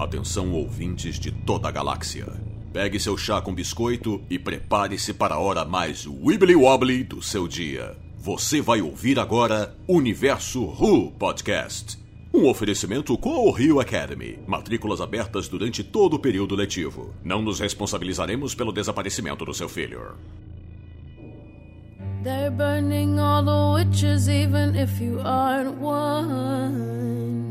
Atenção ouvintes de toda a galáxia. Pegue seu chá com biscoito e prepare-se para a hora mais wibbly wobbly do seu dia. Você vai ouvir agora Universo Who Podcast. Um oferecimento com o Rio Academy. Matrículas abertas durante todo o período letivo. Não nos responsabilizaremos pelo desaparecimento do seu filho. They're burning all the witches, even if you aren't one.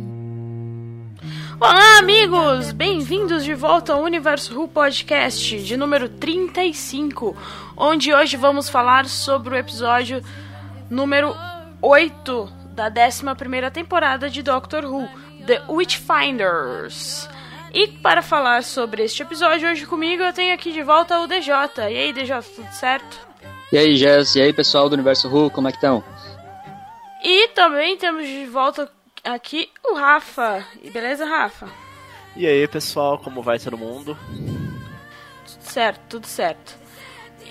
Olá, amigos! Bem-vindos de volta ao Universo Who Podcast de número 35, onde hoje vamos falar sobre o episódio número 8 da 11 temporada de Doctor Who, The Witchfinders. E para falar sobre este episódio hoje comigo, eu tenho aqui de volta o DJ. E aí, DJ, tudo certo? E aí, Jess, e aí, pessoal do Universo Who, como é que estão? E também temos de volta aqui o Rafa. E beleza, Rafa? E aí, pessoal, como vai todo mundo? Tudo certo, tudo certo.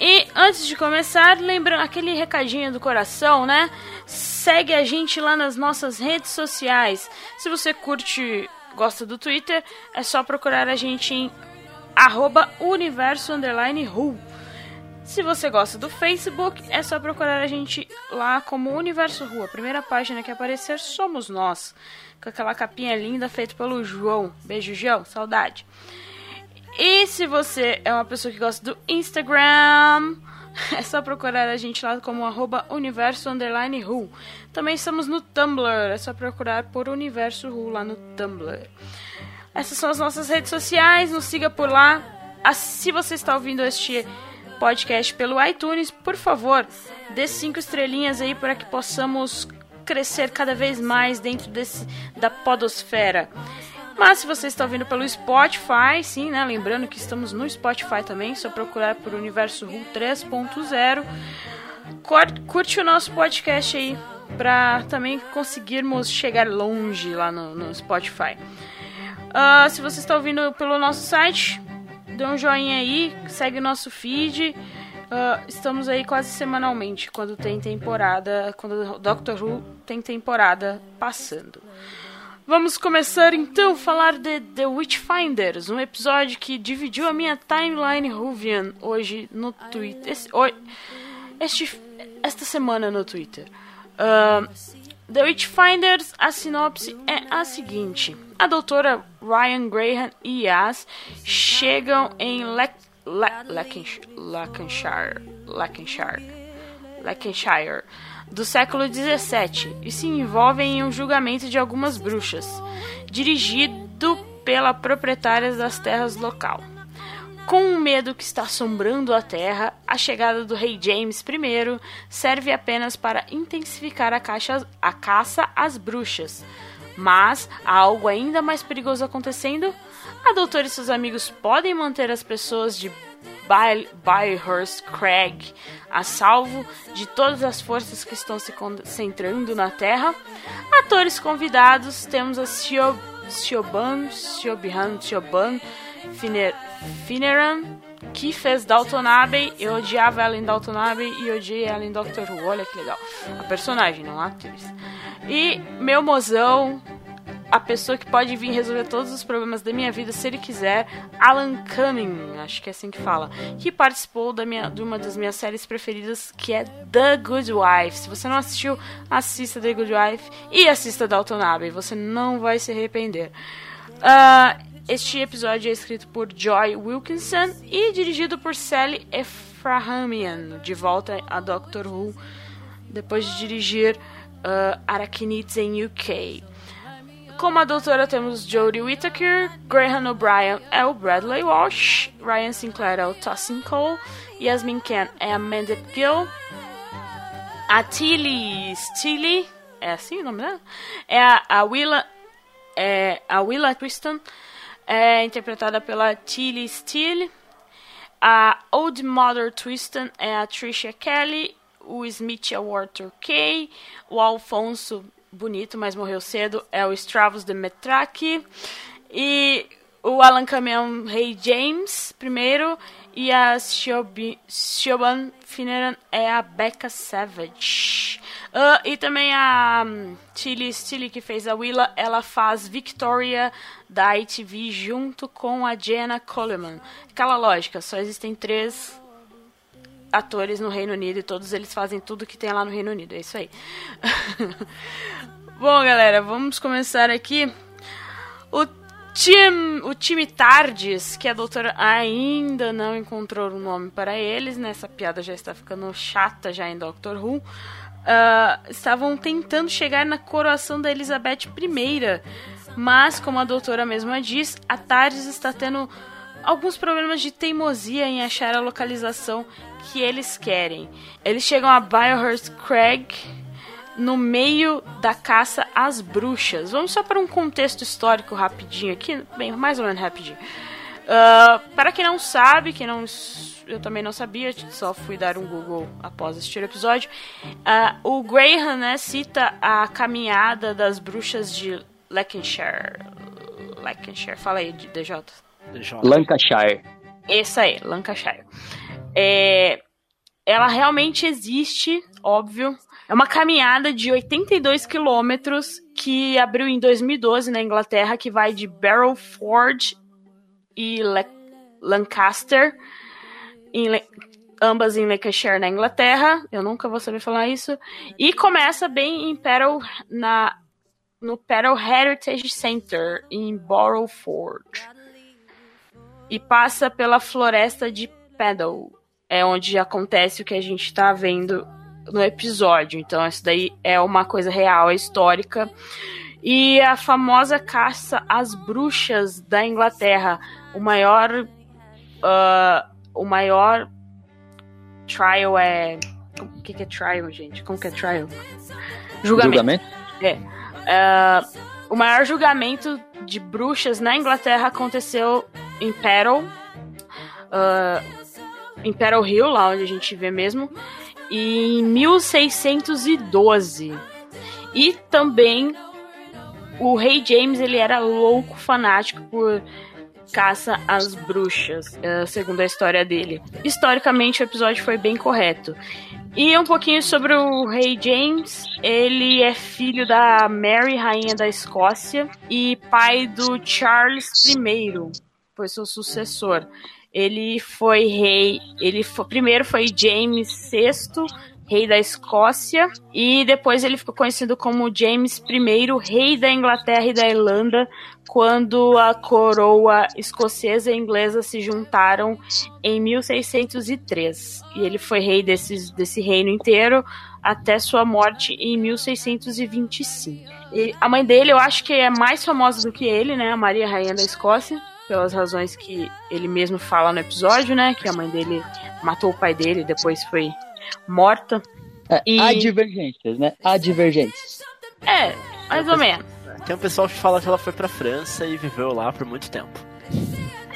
E antes de começar, lembrando aquele recadinho do coração, né? Segue a gente lá nas nossas redes sociais. Se você curte, gosta do Twitter, é só procurar a gente em arroba universo underline who. Se você gosta do Facebook, é só procurar a gente lá como Universo Rua. A primeira página que aparecer somos nós. Com aquela capinha linda feita pelo João. Beijo, João. Saudade. E se você é uma pessoa que gosta do Instagram, é só procurar a gente lá como arroba universo underline Ru. Também estamos no Tumblr, é só procurar por Universo Ru lá no Tumblr. Essas são as nossas redes sociais, nos siga por lá. Se você está ouvindo este podcast pelo iTunes, por favor, dê cinco estrelinhas aí para que possamos crescer cada vez mais dentro desse, da podosfera. Mas se você está ouvindo pelo Spotify, sim, né? Lembrando que estamos no Spotify também, só procurar por Universo Ru 3.0. Curte o nosso podcast aí para também conseguirmos chegar longe lá no, no Spotify. Uh, se você está ouvindo pelo nosso site, dê um joinha aí, segue nosso feed. Uh, estamos aí quase semanalmente quando tem temporada, quando Doctor Who tem temporada passando. Vamos começar então a falar de The Witchfinders, um episódio que dividiu a minha timeline Ruvian hoje no Twitter. Esse, este, esta semana no Twitter. Uh, The Witchfinders, a sinopse é a seguinte: a doutora Ryan Graham e Yas chegam em Lancashire, Lancashire, Lancashire do século 17 e se envolvem em um julgamento de algumas bruxas, dirigido pela proprietária das terras local. Com o medo que está assombrando a Terra, a chegada do rei James I serve apenas para intensificar a, caixa, a caça às bruxas. Mas há algo ainda mais perigoso acontecendo? A doutora e seus amigos podem manter as pessoas de Byhurst Craig a salvo de todas as forças que estão se concentrando na Terra? Atores convidados temos a Siobhan, Siobhan, Siobhan Fineran, que fez Dalton Abbey. Eu odiava ela em Dalton Abbey e odiei ela em Doctor Who. Olha que legal. A personagem, não a atriz. E meu mozão, a pessoa que pode vir resolver todos os problemas da minha vida se ele quiser, Alan Cumming, acho que é assim que fala, que participou da minha, de uma das minhas séries preferidas, que é The Good Wife. Se você não assistiu, assista The Good Wife e assista Dalton Abbey, você não vai se arrepender. Uh, este episódio é escrito por Joy Wilkinson e dirigido por Sally Efrahamian, de volta a Doctor Who, depois de dirigir uh, Arachnids em UK. Como a doutora temos Jodie Whittaker, Graham O'Brien é o Bradley Walsh, Ryan Sinclair é o Tossin Cole, Yasmin Ken é a Amanda Gill, a Tilly Steele, é assim o nome dela? É a, a Willa, é a Willa Kristen, é interpretada pela Tilly Steele. A Old Mother Twiston é a Tricia Kelly. O Smith é o Walter Kay. O Alfonso, bonito, mas morreu cedo, é o Stravos de Metraki. E o Alan Cameron Rei James, primeiro. E a Siobhan Finneran é a Becca Savage. Uh, e também a um, Tilly Steele, que fez a Willa, ela faz Victoria da ITV junto com a Jenna Coleman. Aquela lógica, só existem três atores no Reino Unido e todos eles fazem tudo que tem lá no Reino Unido. É isso aí. Bom, galera, vamos começar aqui. O time, o time Tardes, que a doutora ainda não encontrou um nome para eles, né? Essa piada já está ficando chata já em Doctor Who. Uh, estavam tentando chegar na coroação da Elizabeth I, mas, como a doutora mesma diz, a Tardes está tendo alguns problemas de teimosia em achar a localização que eles querem. Eles chegam a Biohurst Craig no meio da caça às bruxas. Vamos só para um contexto histórico rapidinho aqui, bem, mais ou menos rapidinho. Uh, para quem não sabe, quem não, eu também não sabia, só fui dar um Google após assistir o episódio. Uh, o Graham né, cita a caminhada das bruxas de Lancashire. Lancashire, fala aí, DJ. DJ. Lancashire. Essa aí, Lancashire. É, ela realmente existe, óbvio. É uma caminhada de 82 quilômetros que abriu em 2012 na Inglaterra, que vai de Barrowford e Le Lancaster, em Le ambas em Lancashire, na Inglaterra. Eu nunca vou saber falar isso. E começa bem em Petal, na, no Petal Heritage Center, em Barrowford. E passa pela floresta de Peddle. É onde acontece o que a gente está vendo no episódio. Então, isso daí é uma coisa real, é histórica. E a famosa caça às bruxas da Inglaterra, o maior. Uh, o maior trial é. O que, que é trial, gente? Como que é trial? Julgamento. julgamento? É. Uh, o maior julgamento de bruxas na Inglaterra aconteceu em Petal. Uh, em Petal Hill, lá onde a gente vê mesmo em 1612. E também o rei James ele era louco fanático por caça às bruxas, eh, segundo a história dele. Historicamente o episódio foi bem correto. E um pouquinho sobre o rei James, ele é filho da Mary, rainha da Escócia, e pai do Charles I, foi seu sucessor. Ele foi rei. Ele foi, primeiro foi James VI, rei da Escócia, e depois ele ficou conhecido como James I, rei da Inglaterra e da Irlanda, quando a coroa escocesa e inglesa se juntaram em 1603. E ele foi rei desse, desse reino inteiro até sua morte em 1625. E a mãe dele, eu acho que é mais famosa do que ele, né? A Maria Rainha da Escócia pelas razões que ele mesmo fala no episódio, né? Que a mãe dele matou o pai dele e depois foi morta. É, e... Há divergências, né? Há divergências. É, mais ou menos. Tem um pessoal que fala que ela foi pra França e viveu lá por muito tempo.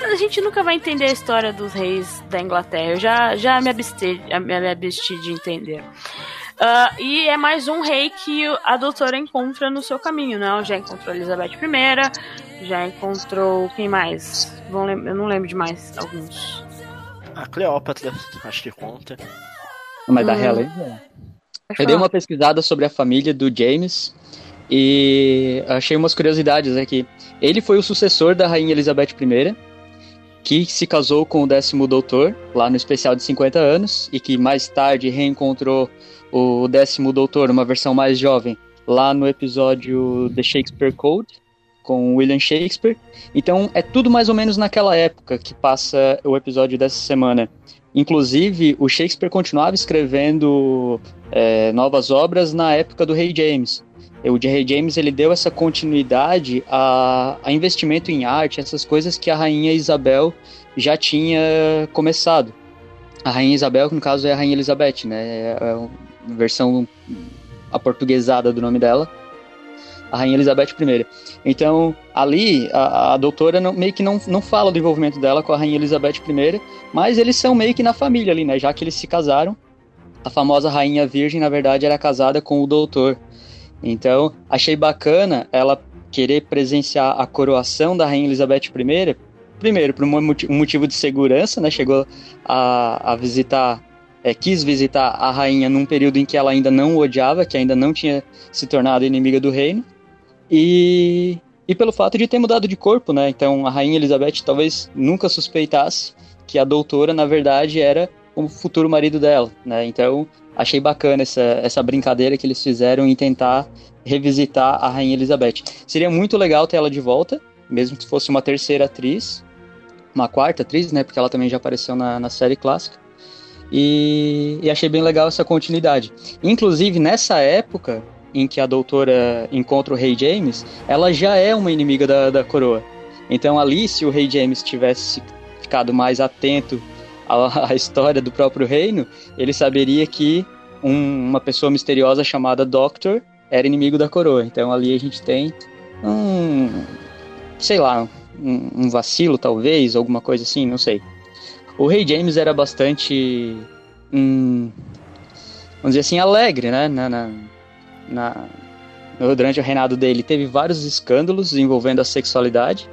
A gente nunca vai entender a história dos reis da Inglaterra. Eu já, já me, absti, me absti de entender. Uh, e é mais um rei que a doutora encontra no seu caminho, né? Já encontrou Elizabeth I, já encontrou quem mais? Eu não lembro de mais alguns. A Cleópatra, acho que conta. Mas da hum. realeza. Eu dei uma pesquisada sobre a família do James e achei umas curiosidades aqui. Ele foi o sucessor da rainha Elizabeth I, que se casou com o décimo doutor, lá no especial de 50 anos, e que mais tarde reencontrou o décimo doutor, uma versão mais jovem, lá no episódio The Shakespeare Code, com William Shakespeare. Então é tudo mais ou menos naquela época que passa o episódio dessa semana. Inclusive, o Shakespeare continuava escrevendo é, novas obras na época do Rei James. O Rei James ele deu essa continuidade a, a investimento em arte, essas coisas que a rainha Isabel já tinha começado. A rainha Isabel, que no caso é a rainha Elizabeth, né? É, é versão aportuguesada do nome dela, a Rainha Elizabeth I. Então, ali, a, a doutora não, meio que não, não fala do envolvimento dela com a Rainha Elizabeth I, mas eles são meio que na família ali, né? Já que eles se casaram, a famosa Rainha Virgem, na verdade, era casada com o doutor. Então, achei bacana ela querer presenciar a coroação da Rainha Elizabeth I, primeiro, por um motivo de segurança, né? Chegou a, a visitar, é, quis visitar a rainha num período em que ela ainda não o odiava, que ainda não tinha se tornado inimiga do reino. E, e pelo fato de ter mudado de corpo, né? Então a rainha Elizabeth talvez nunca suspeitasse que a doutora, na verdade, era o futuro marido dela, né? Então achei bacana essa, essa brincadeira que eles fizeram em tentar revisitar a rainha Elizabeth. Seria muito legal ter ela de volta, mesmo que fosse uma terceira atriz, uma quarta atriz, né? Porque ela também já apareceu na, na série clássica. E, e achei bem legal essa continuidade. Inclusive, nessa época em que a doutora encontra o Rei James, ela já é uma inimiga da, da coroa. Então, ali, se o Rei James tivesse ficado mais atento à, à história do próprio reino, ele saberia que um, uma pessoa misteriosa chamada Doctor era inimigo da coroa. Então, ali a gente tem um, sei lá, um, um vacilo talvez, alguma coisa assim, não sei. O Rei James era bastante, hum, vamos dizer assim, alegre, né? Na, na, na, durante o reinado dele teve vários escândalos envolvendo a sexualidade.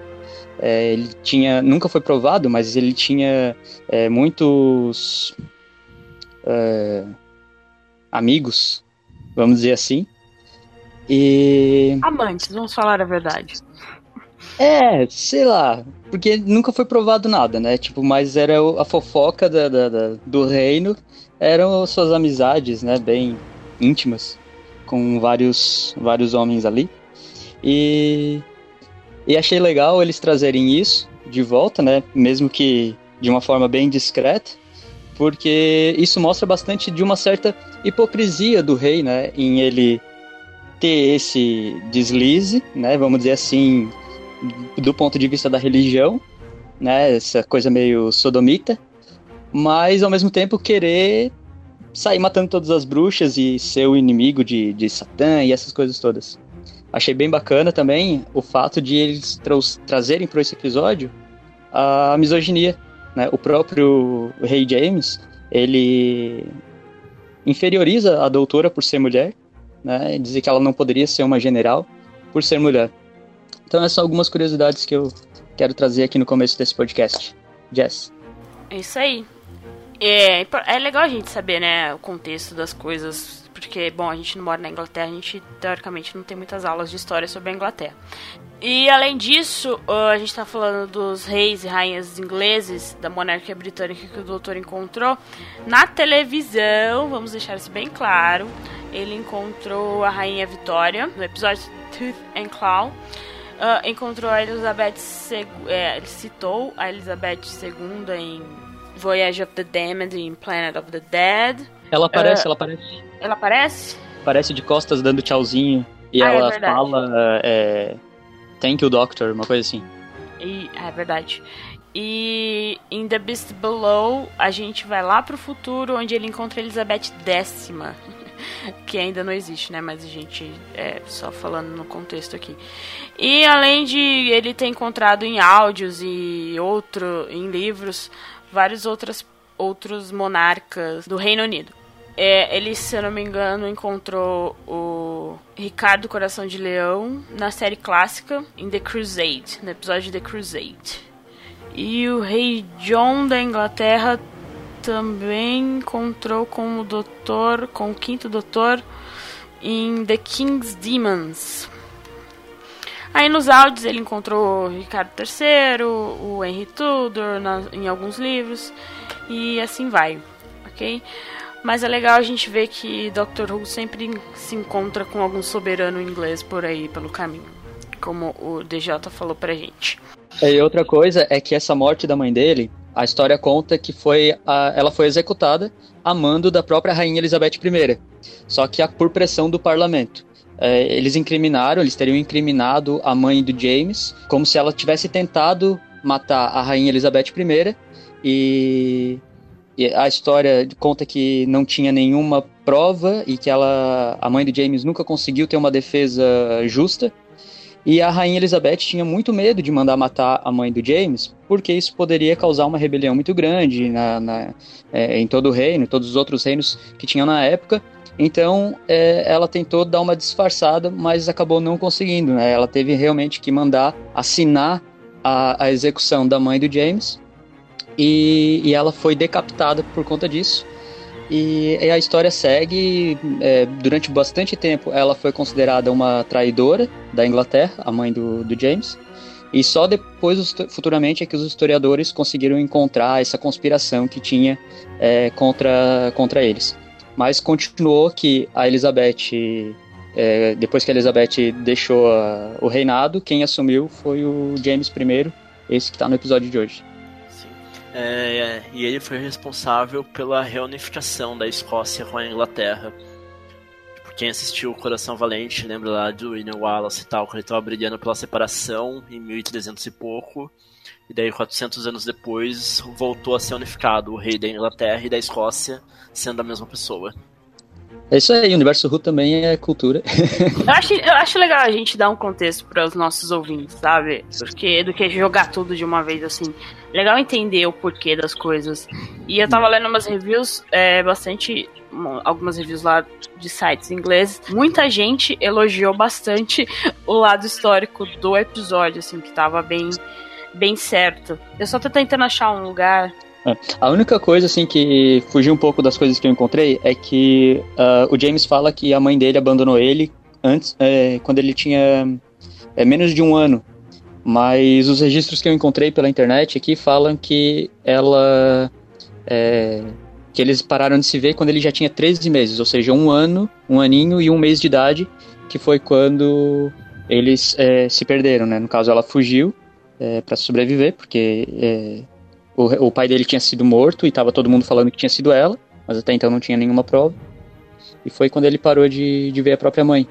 É, ele tinha, nunca foi provado, mas ele tinha é, muitos é, amigos, vamos dizer assim. E amantes, vamos falar a verdade. É, sei lá, porque nunca foi provado nada, né? Tipo, mas era a fofoca da, da, da, do reino, eram suas amizades, né? Bem íntimas, com vários, vários homens ali. E, e achei legal eles trazerem isso de volta, né? Mesmo que de uma forma bem discreta, porque isso mostra bastante de uma certa hipocrisia do rei, né? Em ele ter esse deslize, né? Vamos dizer assim, do ponto de vista da religião, né? Essa coisa meio sodomita, mas ao mesmo tempo querer sair matando todas as bruxas e ser o inimigo de, de Satã e essas coisas todas. Achei bem bacana também o fato de eles tra trazerem para esse episódio a misoginia. Né? O próprio Rei James, ele inferioriza a doutora por ser mulher, né? dizer que ela não poderia ser uma general por ser mulher. Então essas são algumas curiosidades que eu quero trazer aqui no começo desse podcast. Jess. É isso aí. É, é legal a gente saber, né, o contexto das coisas, porque, bom, a gente não mora na Inglaterra, a gente, teoricamente, não tem muitas aulas de história sobre a Inglaterra. E, além disso, a gente tá falando dos reis e rainhas ingleses, da monarquia britânica que o doutor encontrou. Na televisão, vamos deixar isso bem claro, ele encontrou a rainha Vitória, no episódio Tooth and Claw, Uh, encontrou a Elizabeth II, é, ele citou a Elizabeth II em Voyage of the Damned em Planet of the Dead. Ela aparece, uh, ela aparece. Ela aparece? Aparece de costas dando tchauzinho. E ah, é ela é fala é, Thank you, Doctor, uma coisa assim. E, é verdade. E em The Beast Below, a gente vai lá pro futuro, onde ele encontra Elizabeth X. que ainda não existe, né? Mas a gente é só falando no contexto aqui. E além de ele ter encontrado em áudios e outro em livros vários outros outros monarcas do Reino Unido. É, ele, se eu não me engano, encontrou o Ricardo Coração de Leão na série clássica em The Crusade, no episódio The Crusade. E o rei John da Inglaterra também encontrou com o doutor, com o quinto doutor em The King's Demons. Aí nos áudios ele encontrou Ricardo III, o Henry Tudor na, em alguns livros e assim vai, ok? Mas é legal a gente ver que Dr. Who sempre se encontra com algum soberano inglês por aí pelo caminho, como o DJ falou pra gente. E outra coisa é que essa morte da mãe dele a história conta que foi a, ela foi executada a mando da própria rainha Elizabeth I, só que por pressão do parlamento. É, eles incriminaram, eles teriam incriminado a mãe do James, como se ela tivesse tentado matar a rainha Elizabeth I, e, e a história conta que não tinha nenhuma prova e que ela, a mãe do James nunca conseguiu ter uma defesa justa. E a rainha Elizabeth tinha muito medo de mandar matar a mãe do James, porque isso poderia causar uma rebelião muito grande na, na é, em todo o reino, todos os outros reinos que tinham na época. Então, é, ela tentou dar uma disfarçada, mas acabou não conseguindo. Né? Ela teve realmente que mandar assinar a, a execução da mãe do James e, e ela foi decapitada por conta disso. E, e a história segue. É, durante bastante tempo, ela foi considerada uma traidora da Inglaterra, a mãe do, do James. E só depois, futuramente, é que os historiadores conseguiram encontrar essa conspiração que tinha é, contra, contra eles. Mas continuou que a Elizabeth, é, depois que a Elizabeth deixou a, o reinado, quem assumiu foi o James I, esse que está no episódio de hoje. É, e ele foi responsável pela reunificação da Escócia com a Inglaterra. Tipo, quem assistiu o Coração Valente lembra lá do William Wallace e tal, que ele estava brilhando pela separação em 1300 e pouco. E daí, 400 anos depois, voltou a ser unificado, o rei da Inglaterra e da Escócia sendo a mesma pessoa. É isso aí, o universo Ru também é cultura. eu, acho, eu acho legal a gente dar um contexto para os nossos ouvintes, sabe? Porque do que jogar tudo de uma vez assim. Legal entender o porquê das coisas. E eu tava lendo umas reviews, é, bastante. Algumas reviews lá de sites ingleses. Muita gente elogiou bastante o lado histórico do episódio, assim, que tava bem, bem certo. Eu só tô tentando achar um lugar é. A única coisa, assim, que fugiu um pouco das coisas que eu encontrei é que uh, o James fala que a mãe dele abandonou ele antes, é, quando ele tinha é, menos de um ano. Mas os registros que eu encontrei pela internet aqui falam que ela. É, que eles pararam de se ver quando ele já tinha 13 meses, ou seja, um ano, um aninho e um mês de idade, que foi quando eles é, se perderam, né? No caso, ela fugiu é, para sobreviver, porque é, o, o pai dele tinha sido morto e tava todo mundo falando que tinha sido ela, mas até então não tinha nenhuma prova. E foi quando ele parou de, de ver a própria mãe.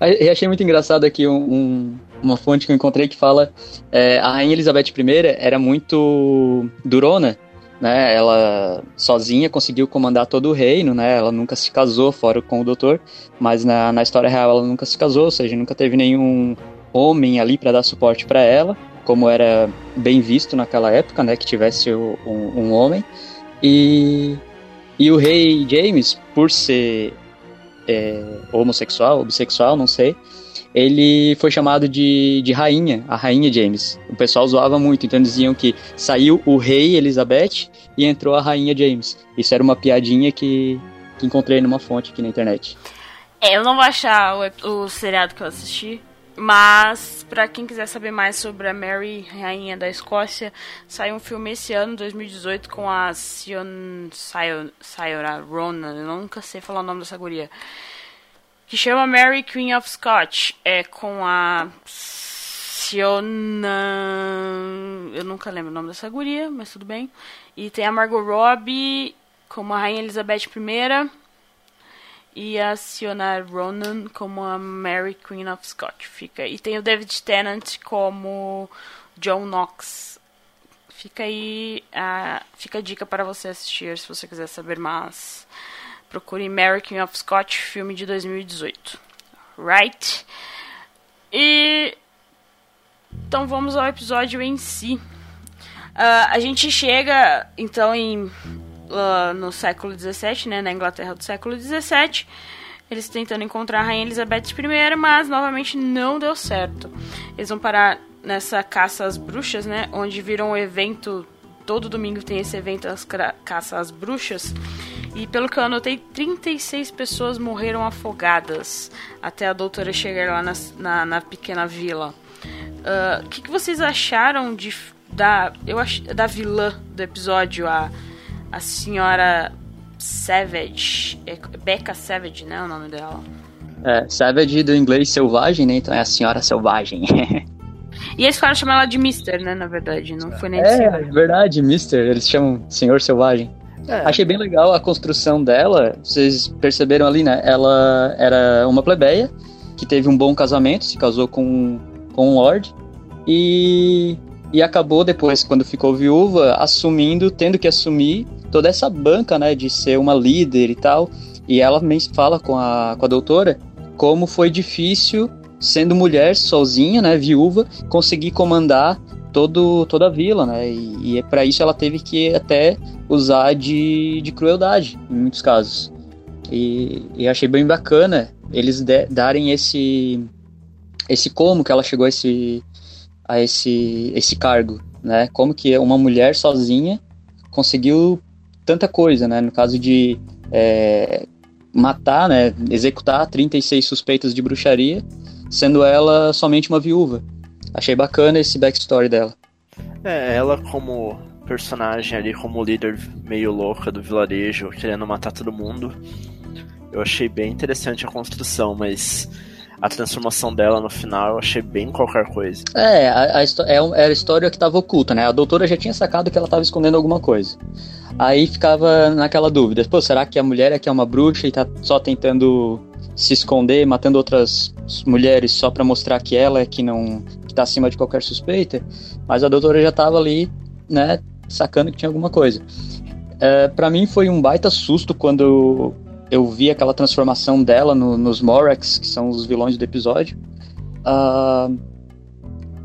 Eu achei muito engraçado aqui um, um, uma fonte que eu encontrei que fala é, a rainha Elizabeth I era muito durona, né? Ela sozinha conseguiu comandar todo o reino, né? Ela nunca se casou fora com o doutor, mas na, na história real ela nunca se casou, ou seja, nunca teve nenhum homem ali para dar suporte para ela como era bem visto naquela época, né, que tivesse um, um homem. E, e o rei James, por ser é, homossexual, bissexual, não sei, ele foi chamado de, de rainha, a rainha James. O pessoal zoava muito, então diziam que saiu o rei Elizabeth e entrou a rainha James. Isso era uma piadinha que, que encontrei numa fonte aqui na internet. É, eu não vou achar o, o seriado que eu assisti, mas, para quem quiser saber mais sobre a Mary, rainha da Escócia, saiu um filme esse ano, 2018, com a Sion Sayora Ronan, eu nunca sei falar o nome dessa guria, que chama Mary Queen of Scots, é com a Siona... eu nunca lembro o nome dessa guria, mas tudo bem. E tem a Margot Robbie como a Rainha Elizabeth I, e a Siona Ronan como a Mary Queen of Scots. Fica. E tem o David Tennant como John Knox. Fica aí a, fica a dica para você assistir se você quiser saber mais. Procure Mary Queen of Scots, filme de 2018. Right? E então vamos ao episódio em si. Uh, a gente chega então em uh, no século XVII, né, na Inglaterra do século XVII, eles tentando encontrar a Rainha Elizabeth I, mas novamente não deu certo. Eles vão parar nessa caça às bruxas, né, onde viram um evento, todo domingo tem esse evento, as caça às bruxas, e pelo que eu anotei, 36 pessoas morreram afogadas até a doutora chegar lá na, na, na pequena vila. Ah, o uh, que, que, vocês acharam de, da, eu ach, da vilã do episódio, a a senhora Savage, é Becca Savage, né, o nome dela. É, Savage do inglês selvagem, né, então é a senhora selvagem. e eles ficaram chamando ela de Mister, né, na verdade, não foi nem É, é verdade, Mister, eles chamam Senhor Selvagem. É. Achei bem legal a construção dela, vocês perceberam ali, né, ela era uma plebeia, que teve um bom casamento, se casou com, com um lord, e e acabou depois, quando ficou viúva, assumindo, tendo que assumir toda essa banca, né, de ser uma líder e tal. E ela fala com a, com a doutora como foi difícil, sendo mulher sozinha, né, viúva, conseguir comandar todo, toda a vila, né, e, e é para isso ela teve que até usar de, de crueldade, em muitos casos. E, e achei bem bacana eles de, darem esse esse como que ela chegou a esse a esse, esse cargo, né? Como que uma mulher sozinha conseguiu tanta coisa, né? No caso de é, matar, né? Executar 36 suspeitas de bruxaria, sendo ela somente uma viúva. Achei bacana esse backstory dela. É, ela como personagem ali, como líder meio louca do vilarejo, querendo matar todo mundo. Eu achei bem interessante a construção, mas a transformação dela no final eu achei bem qualquer coisa. É, a, a é, era a história que estava oculta, né? A doutora já tinha sacado que ela estava escondendo alguma coisa. Aí ficava naquela dúvida: pô, será que a mulher é que é uma bruxa e tá só tentando se esconder, matando outras mulheres só para mostrar que ela é que não que tá acima de qualquer suspeita? Mas a doutora já estava ali, né, sacando que tinha alguma coisa. É, para mim foi um baita susto quando eu vi aquela transformação dela no, nos Morax, que são os vilões do episódio. Uh,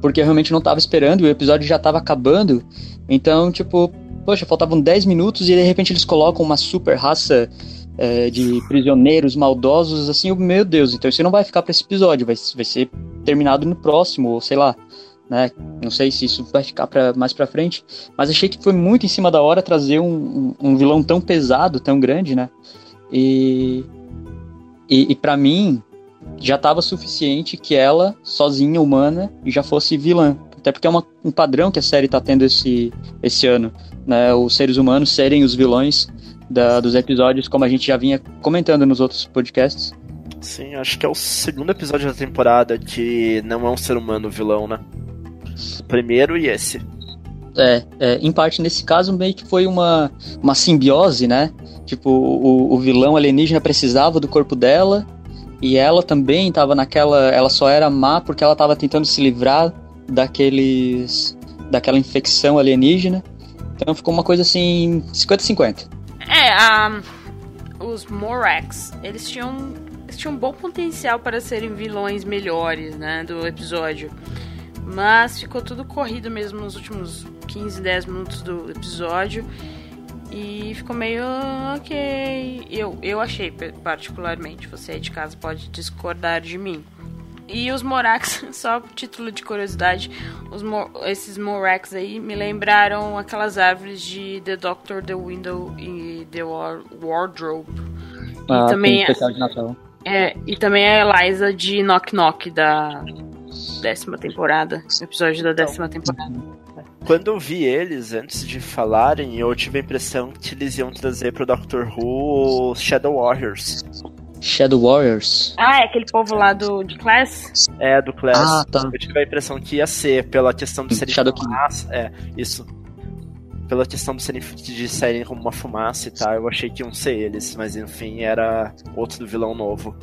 porque eu realmente não estava esperando e o episódio já estava acabando. Então, tipo, poxa, faltavam 10 minutos e de repente eles colocam uma super raça é, de prisioneiros maldosos, assim, meu Deus, então isso não vai ficar para esse episódio, vai, vai ser terminado no próximo, ou sei lá, né? Não sei se isso vai ficar pra, mais pra frente, mas achei que foi muito em cima da hora trazer um, um, um vilão tão pesado, tão grande, né? E, e, e para mim, já estava suficiente que ela, sozinha, humana, já fosse vilã. Até porque é uma, um padrão que a série está tendo esse, esse ano. Né? Os seres humanos serem os vilões da, dos episódios, como a gente já vinha comentando nos outros podcasts. Sim, acho que é o segundo episódio da temporada que não é um ser humano vilão, né? O primeiro e esse. É, é, em parte nesse caso meio que foi uma, uma simbiose, né? Tipo, o, o vilão alienígena precisava do corpo dela e ela também estava naquela. Ela só era má porque ela estava tentando se livrar daqueles. daquela infecção alienígena. Então ficou uma coisa assim. 50-50. É, um, os Morax, eles tinham. Eles tinham um bom potencial para serem vilões melhores, né? Do episódio. Mas ficou tudo corrido mesmo nos últimos 15, 10 minutos do episódio. E ficou meio ok. Eu, eu achei, particularmente. Você aí de casa pode discordar de mim. E os Morax, só título de curiosidade, os esses Morax aí me lembraram aquelas árvores de The Doctor, The Window e The Wardrobe. Ah, e também especial de Natal. É, e também a Eliza de Knock Knock da décima temporada, episódio da décima temporada. Quando eu vi eles, antes de falarem, eu tive a impressão que eles iam trazer pro Doctor Who Shadow Warriors. Shadow Warriors? Ah, é aquele povo lá do, de Class? É, do Class. Ah, tá. Eu tive a impressão que ia ser, pela questão de serem Shadow fumaça. É, isso. Pela questão de serem, de serem como uma fumaça e tal, eu achei que iam ser eles, mas enfim, era outro vilão novo.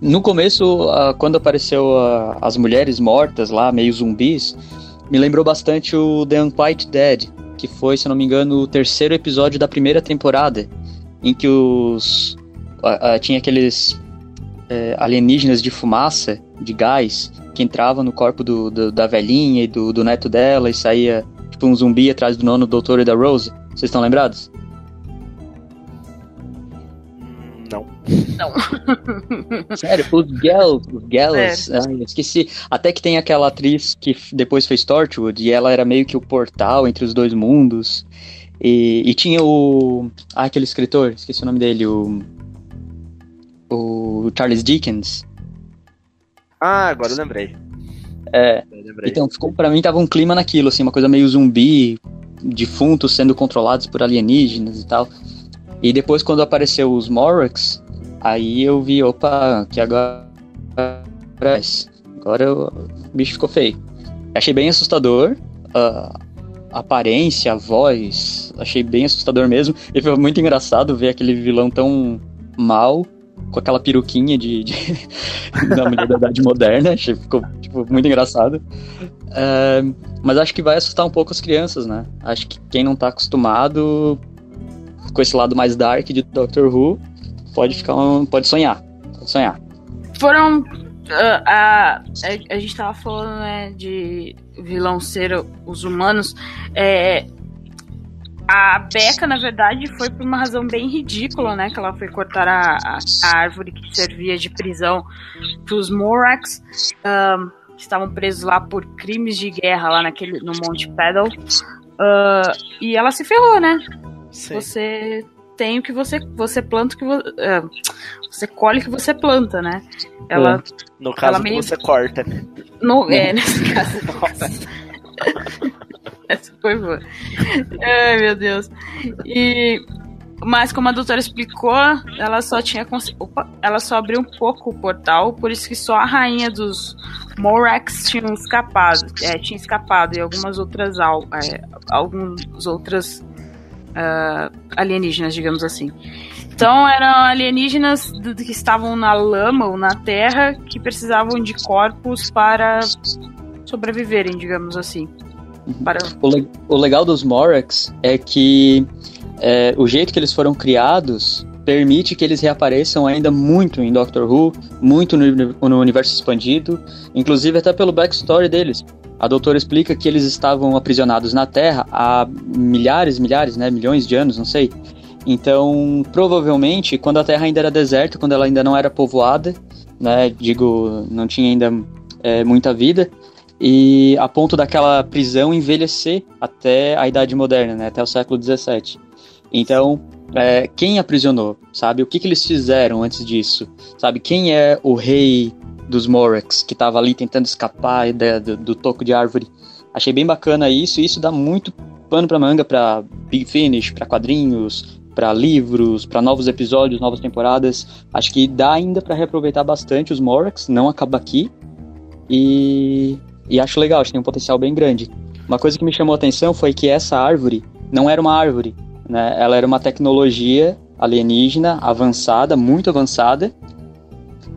No começo, quando apareceu as mulheres mortas lá, meio zumbis, me lembrou bastante o The Unquiet Dead, que foi, se não me engano, o terceiro episódio da primeira temporada, em que os tinha aqueles é, alienígenas de fumaça, de gás, que entravam no corpo do, do, da velhinha e do, do neto dela e saía tipo um zumbi atrás do nono doutor e da Rose. Vocês estão lembrados? Não. Sério, os Gals, ah, esqueci. Até que tem aquela atriz que depois fez Torchwood e ela era meio que o portal entre os dois mundos. E, e tinha o. Ah, aquele escritor, esqueci o nome dele, o. O Charles Dickens. Ah, agora eu lembrei. É. Eu lembrei. Então, ficou, pra mim tava um clima naquilo, assim, uma coisa meio zumbi, defuntos sendo controlados por alienígenas e tal. E depois, quando apareceu os Morax, aí eu vi, opa, que agora. Agora o bicho ficou feio. Achei bem assustador. a aparência, a voz, achei bem assustador mesmo. E foi muito engraçado ver aquele vilão tão mal, com aquela peruquinha de, de da mulher da idade moderna. Achei ficou tipo, muito engraçado. É, mas acho que vai assustar um pouco as crianças, né? Acho que quem não tá acostumado com esse lado mais dark de Doctor Who, pode ficar um, pode sonhar, pode sonhar. Foram uh, a, a, gente tava falando né, de vilão ser os humanos. É, a Becca, na verdade, foi por uma razão bem ridícula, né? Que ela foi cortar a, a, a árvore que servia de prisão para os Morax. Um, que estavam presos lá por crimes de guerra lá naquele, no Monte Pedal. Uh, e ela se ferrou, né? Sim. Você tem o que você você planta o que você, uh, você colhe o que você planta, né? Ela no caso ela meio... você corta. No, é, nesse caso. Essa foi boa. Ai, meu Deus. E mas como a doutora explicou, ela só tinha Opa, ela só abriu um pouco o portal, por isso que só a rainha dos Morax tinha escapado, é, tinha escapado e algumas outras é, algumas outras uh, alienígenas, digamos assim. Então eram alienígenas que estavam na lama ou na terra que precisavam de corpos para sobreviverem, digamos assim. Uhum. Para... O, le o legal dos Morax é que é, o jeito que eles foram criados permite que eles reapareçam ainda muito em Doctor Who, muito no, no, universo expandido, inclusive até pelo backstory deles. A doutora explica que eles estavam aprisionados na Terra há milhares, milhares, né, milhões de anos, não sei. Então, provavelmente, quando a Terra ainda era deserta, quando ela ainda não era povoada, né, digo, não tinha ainda é, muita vida, e a ponto daquela prisão envelhecer até a Idade Moderna, né, até o século 17. Então, é, quem aprisionou, sabe? O que, que eles fizeram antes disso? Sabe? Quem é o rei dos Morax que estava ali tentando escapar da, do, do, toco de árvore? Achei bem bacana isso, e isso dá muito pano para manga para Big Finish, para quadrinhos, para livros, para novos episódios, novas temporadas. Acho que dá ainda para reaproveitar bastante os Morax, não acaba aqui. E, e acho legal, acho que tem um potencial bem grande. Uma coisa que me chamou a atenção foi que essa árvore não era uma árvore, né? Ela era uma tecnologia alienígena avançada, muito avançada,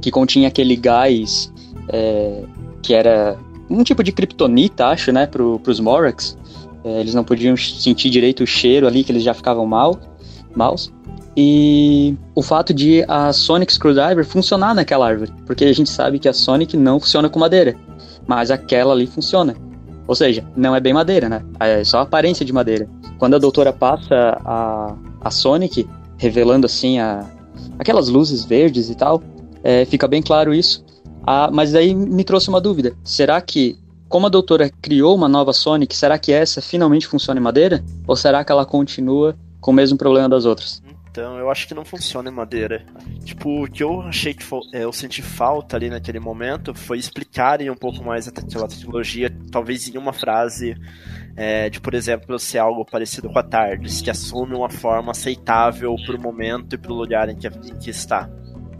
que continha aquele gás é, que era um tipo de kryptonita, acho, né, para os Morax. É, eles não podiam sentir direito o cheiro ali, que eles já ficavam mal, maus. E o fato de a Sonic Screwdriver funcionar naquela árvore, porque a gente sabe que a Sonic não funciona com madeira, mas aquela ali funciona. Ou seja, não é bem madeira, né? É só aparência de madeira. Quando a doutora passa a, a Sonic, revelando assim a, aquelas luzes verdes e tal, é, fica bem claro isso. Ah, mas aí me trouxe uma dúvida. Será que, como a doutora criou uma nova Sonic, será que essa finalmente funciona em madeira? Ou será que ela continua com o mesmo problema das outras? Então, eu acho que não funciona em madeira. Tipo, o que eu achei que é, eu senti falta ali naquele momento foi explicarem um pouco mais aquela tecnologia, talvez em uma frase é, de, por exemplo, ser algo parecido com a TARDIS, que assume uma forma aceitável pro momento e pro lugar em que, em que está.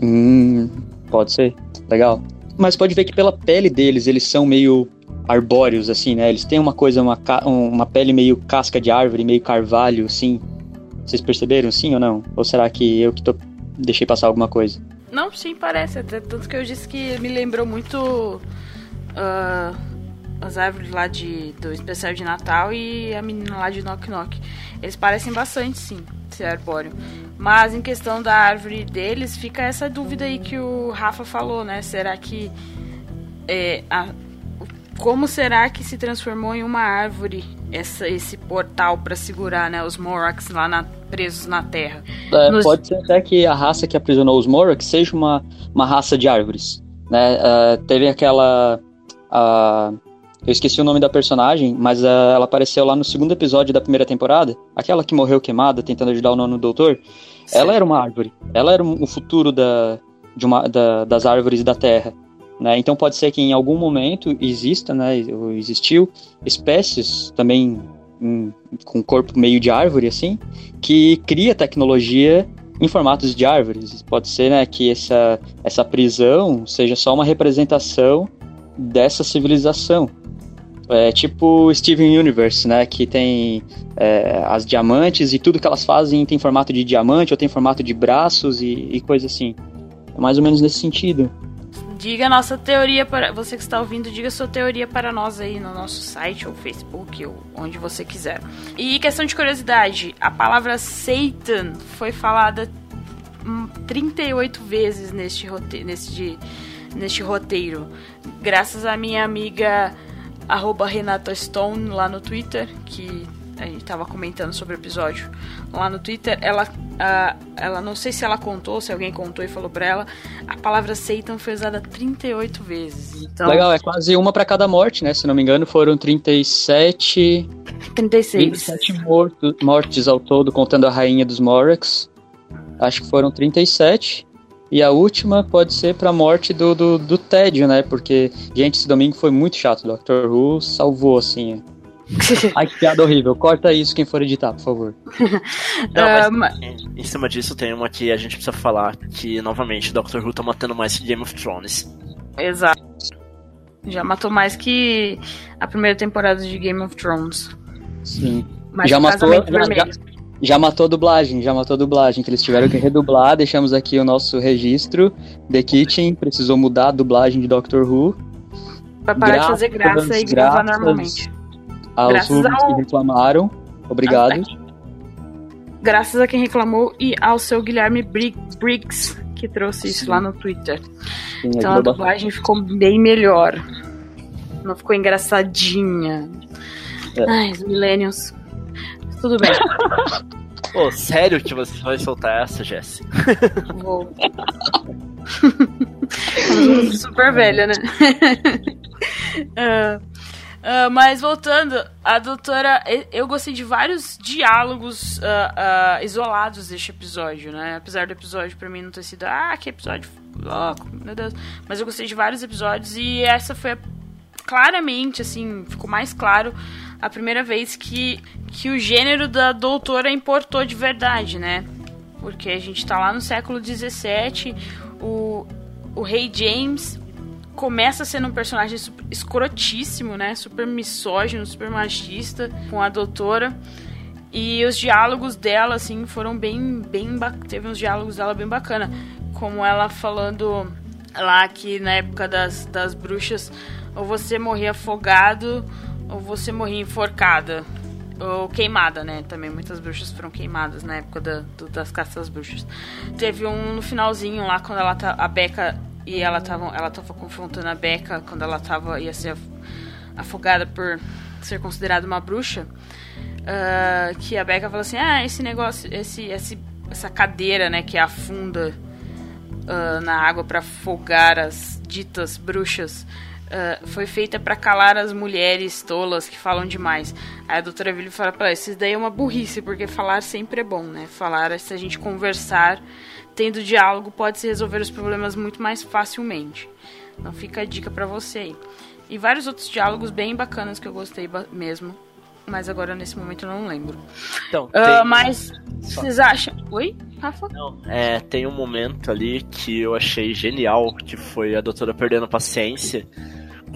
Hum, pode ser. Legal. Mas pode ver que pela pele deles, eles são meio arbóreos, assim, né? Eles têm uma coisa, uma, uma pele meio casca de árvore, meio carvalho, assim. Vocês perceberam sim ou não? Ou será que eu que tô... deixei passar alguma coisa? Não, sim, parece. Até tanto que eu disse que me lembrou muito uh, as árvores lá de, do especial de Natal e a menina lá de Knock Knock. Eles parecem bastante, sim, ser arbóreo. Mas em questão da árvore deles, fica essa dúvida aí que o Rafa falou, né? Será que. É, a, como será que se transformou em uma árvore essa, esse portal para segurar né, os Morax lá na, presos na Terra. É, Nos... Pode ser até que a raça que aprisionou os Morax seja uma, uma raça de árvores. Né? Uh, teve aquela. Uh, eu esqueci o nome da personagem, mas uh, ela apareceu lá no segundo episódio da primeira temporada. Aquela que morreu queimada tentando ajudar o nono doutor. Sim. Ela era uma árvore. Ela era o futuro da, de uma, da, das árvores da Terra. Né? Então pode ser que em algum momento exista, né, ou existiu, espécies também em, com corpo meio de árvore, assim, que cria tecnologia em formatos de árvores. Pode ser né, que essa, essa prisão seja só uma representação dessa civilização. É tipo Steven Universe, né? Que tem é, as diamantes e tudo que elas fazem tem formato de diamante ou tem formato de braços e, e coisa assim. É mais ou menos nesse sentido. Diga a nossa teoria para você que está ouvindo, diga a sua teoria para nós aí no nosso site ou Facebook ou onde você quiser. E questão de curiosidade, a palavra Satan foi falada 38 vezes neste roteiro, neste, neste roteiro, graças à minha amiga arroba Renata Stone lá no Twitter, que a gente tava comentando sobre o episódio lá no Twitter, ela, uh, ela não sei se ela contou, se alguém contou e falou pra ela, a palavra Satan foi usada 38 vezes. Então, Legal, é quase uma para cada morte, né? Se não me engano, foram 37. 36. 27 mortos, mortes ao todo, contando a rainha dos Morax. Acho que foram 37. E a última pode ser pra morte do, do, do tédio, né? Porque, gente, esse domingo foi muito chato. Doctor Who salvou, assim. Ai, que piada horrível. Corta isso quem for editar, por favor. Não, mas, uh, em cima disso tem uma que a gente precisa falar, que novamente Doctor Who tá matando mais que Game of Thrones. Exato. Já matou mais que a primeira temporada de Game of Thrones. Sim. Mais já matou, já, já, já, matou a dublagem, já matou a dublagem, que eles tiveram que redublar, deixamos aqui o nosso registro. The Kitchen precisou mudar a dublagem de Doctor Who. Pra parar graças, de fazer graça e gravar normalmente aos ao... que reclamaram. Obrigado. Graças a quem reclamou e ao seu Guilherme Briggs, que trouxe isso Sim. lá no Twitter. Sim, então a dublagem ficou bem melhor. Não ficou engraçadinha. É. Ai, os Millennials. Tudo bem. Pô, sério que você vai soltar essa, Jess? Vou. Super velha, né? uh, Uh, mas voltando, a doutora. Eu gostei de vários diálogos uh, uh, isolados deste episódio, né? Apesar do episódio pra mim não ter sido. Ah, que episódio louco, meu Deus. Mas eu gostei de vários episódios e essa foi claramente, assim, ficou mais claro a primeira vez que, que o gênero da doutora importou de verdade, né? Porque a gente tá lá no século XVII, o, o rei James começa sendo um personagem escrotíssimo, né? Super misógino, super machista com a doutora. E os diálogos dela, assim, foram bem. bem Teve uns diálogos dela bem bacana. Como ela falando lá que na época das, das bruxas, ou você morria afogado, ou você morria enforcada. Ou queimada, né? Também muitas bruxas foram queimadas na época da, do, das caças bruxas. Teve um no finalzinho lá, quando ela tá, a Becca e ela tava, ela tava confrontando a Becca quando ela tava, ia ser afogada por ser considerada uma bruxa. Uh, que a Becca falou assim: Ah, esse negócio, esse, esse, essa cadeira, né, que afunda uh, na água para afogar as ditas bruxas. Uh, foi feita para calar as mulheres tolas que falam demais. Aí a doutora Ville fala pra ela, isso daí é uma burrice, porque falar sempre é bom, né? Falar, se a gente conversar, tendo diálogo pode se resolver os problemas muito mais facilmente. Então fica a dica para você aí. E vários outros diálogos bem bacanas que eu gostei mesmo. Mas agora nesse momento eu não lembro. Então, uh, tem... mas Só... vocês acham. Oi, Rafa? Não, é, tem um momento ali que eu achei genial, que foi a doutora perdendo paciência.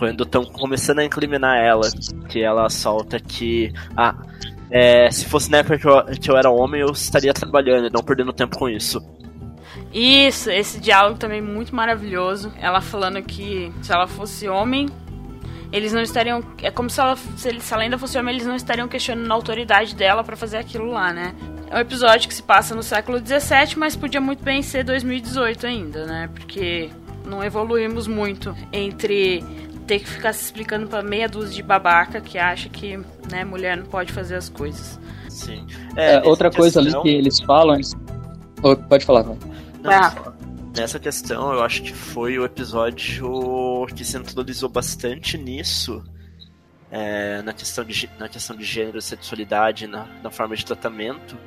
Quando estão começando a incriminar ela, que ela solta que. Ah, é, se fosse na época que eu, que eu era homem, eu estaria trabalhando não perdendo tempo com isso. Isso, esse diálogo também muito maravilhoso. Ela falando que se ela fosse homem, eles não estariam. É como se ela, se ela ainda fosse homem, eles não estariam questionando a autoridade dela para fazer aquilo lá, né? É um episódio que se passa no século XVII, mas podia muito bem ser 2018 ainda, né? Porque não evoluímos muito entre ter que ficar se explicando para meia dúzia de babaca que acha que né, mulher não pode fazer as coisas. Sim. É, é, outra coisa ali que eles falam. Pode falar, vai. Não, ah. Nessa questão, eu acho que foi o episódio que se introduziu bastante nisso. É, na, questão de, na questão de gênero, sexualidade, na, na forma de tratamento.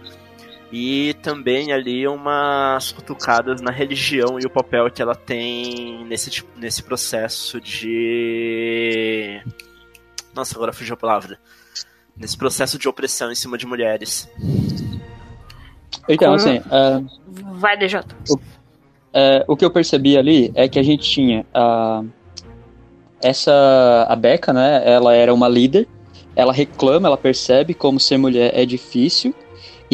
E também ali umas cutucadas na religião e o papel que ela tem nesse, nesse processo de. Nossa, agora fugiu a palavra. Nesse processo de opressão em cima de mulheres. Então, Com... assim. Uh, Vai, DJ. O, uh, o que eu percebi ali é que a gente tinha uh, essa. A Becca, né? Ela era uma líder. Ela reclama, ela percebe como ser mulher é difícil.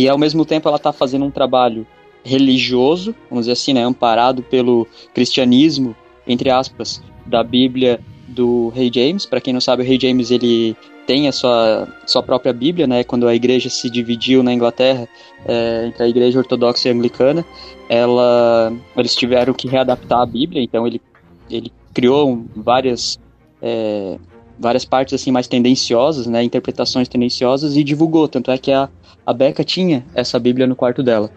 E ao mesmo tempo ela está fazendo um trabalho religioso, vamos dizer assim, né? Amparado pelo cristianismo, entre aspas, da Bíblia do Rei James. Para quem não sabe, o Rei James ele tem a sua, sua própria Bíblia, né? Quando a igreja se dividiu na Inglaterra é, entre a igreja ortodoxa e anglicana, ela, eles tiveram que readaptar a Bíblia, então ele, ele criou várias, é, várias partes assim mais tendenciosas, né, interpretações tendenciosas e divulgou, tanto é que a, a Becca tinha essa Bíblia no quarto dela.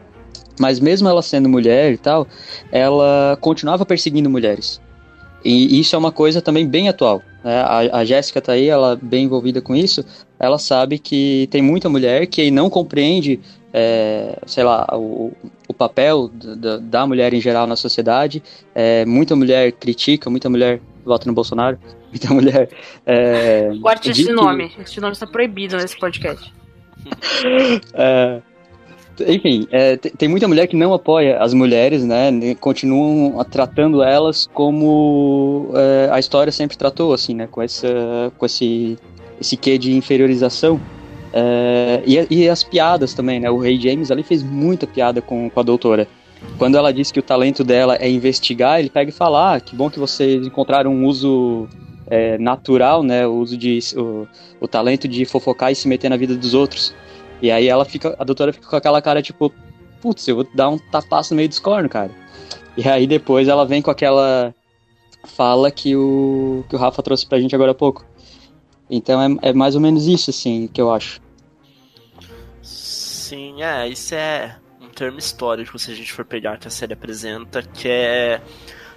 Mas mesmo ela sendo mulher e tal, ela continuava perseguindo mulheres. E isso é uma coisa também bem atual. Né? A, a Jéssica tá aí, ela bem envolvida com isso. Ela sabe que tem muita mulher que não compreende, é, sei lá, o, o papel da, da, mulher em geral na sociedade. É, muita mulher critica, muita mulher vota no Bolsonaro, muita mulher. É, Guarde esse nome. Esse nome está proibido nesse podcast. é, enfim, é, tem muita mulher que não apoia as mulheres, né? Continuam tratando elas como é, a história sempre tratou, assim, né? Com, essa, com esse, esse quê de inferiorização. É, e, e, as piadas também, né? O Rei James ali fez muita piada com, com a doutora. Quando ela disse que o talento dela é investigar, ele pega e fala: ah, que bom que vocês encontraram um uso é, natural, né? O uso de. O, o talento de fofocar e se meter na vida dos outros. E aí ela fica, a doutora fica com aquela cara tipo, putz, eu vou dar um tapaço no meio dos cornos, cara. E aí depois ela vem com aquela fala que o, que o Rafa trouxe pra gente agora há pouco. Então é, é mais ou menos isso, assim, que eu acho. Sim, é, isso é um termo histórico se a gente for pegar que a série apresenta, que é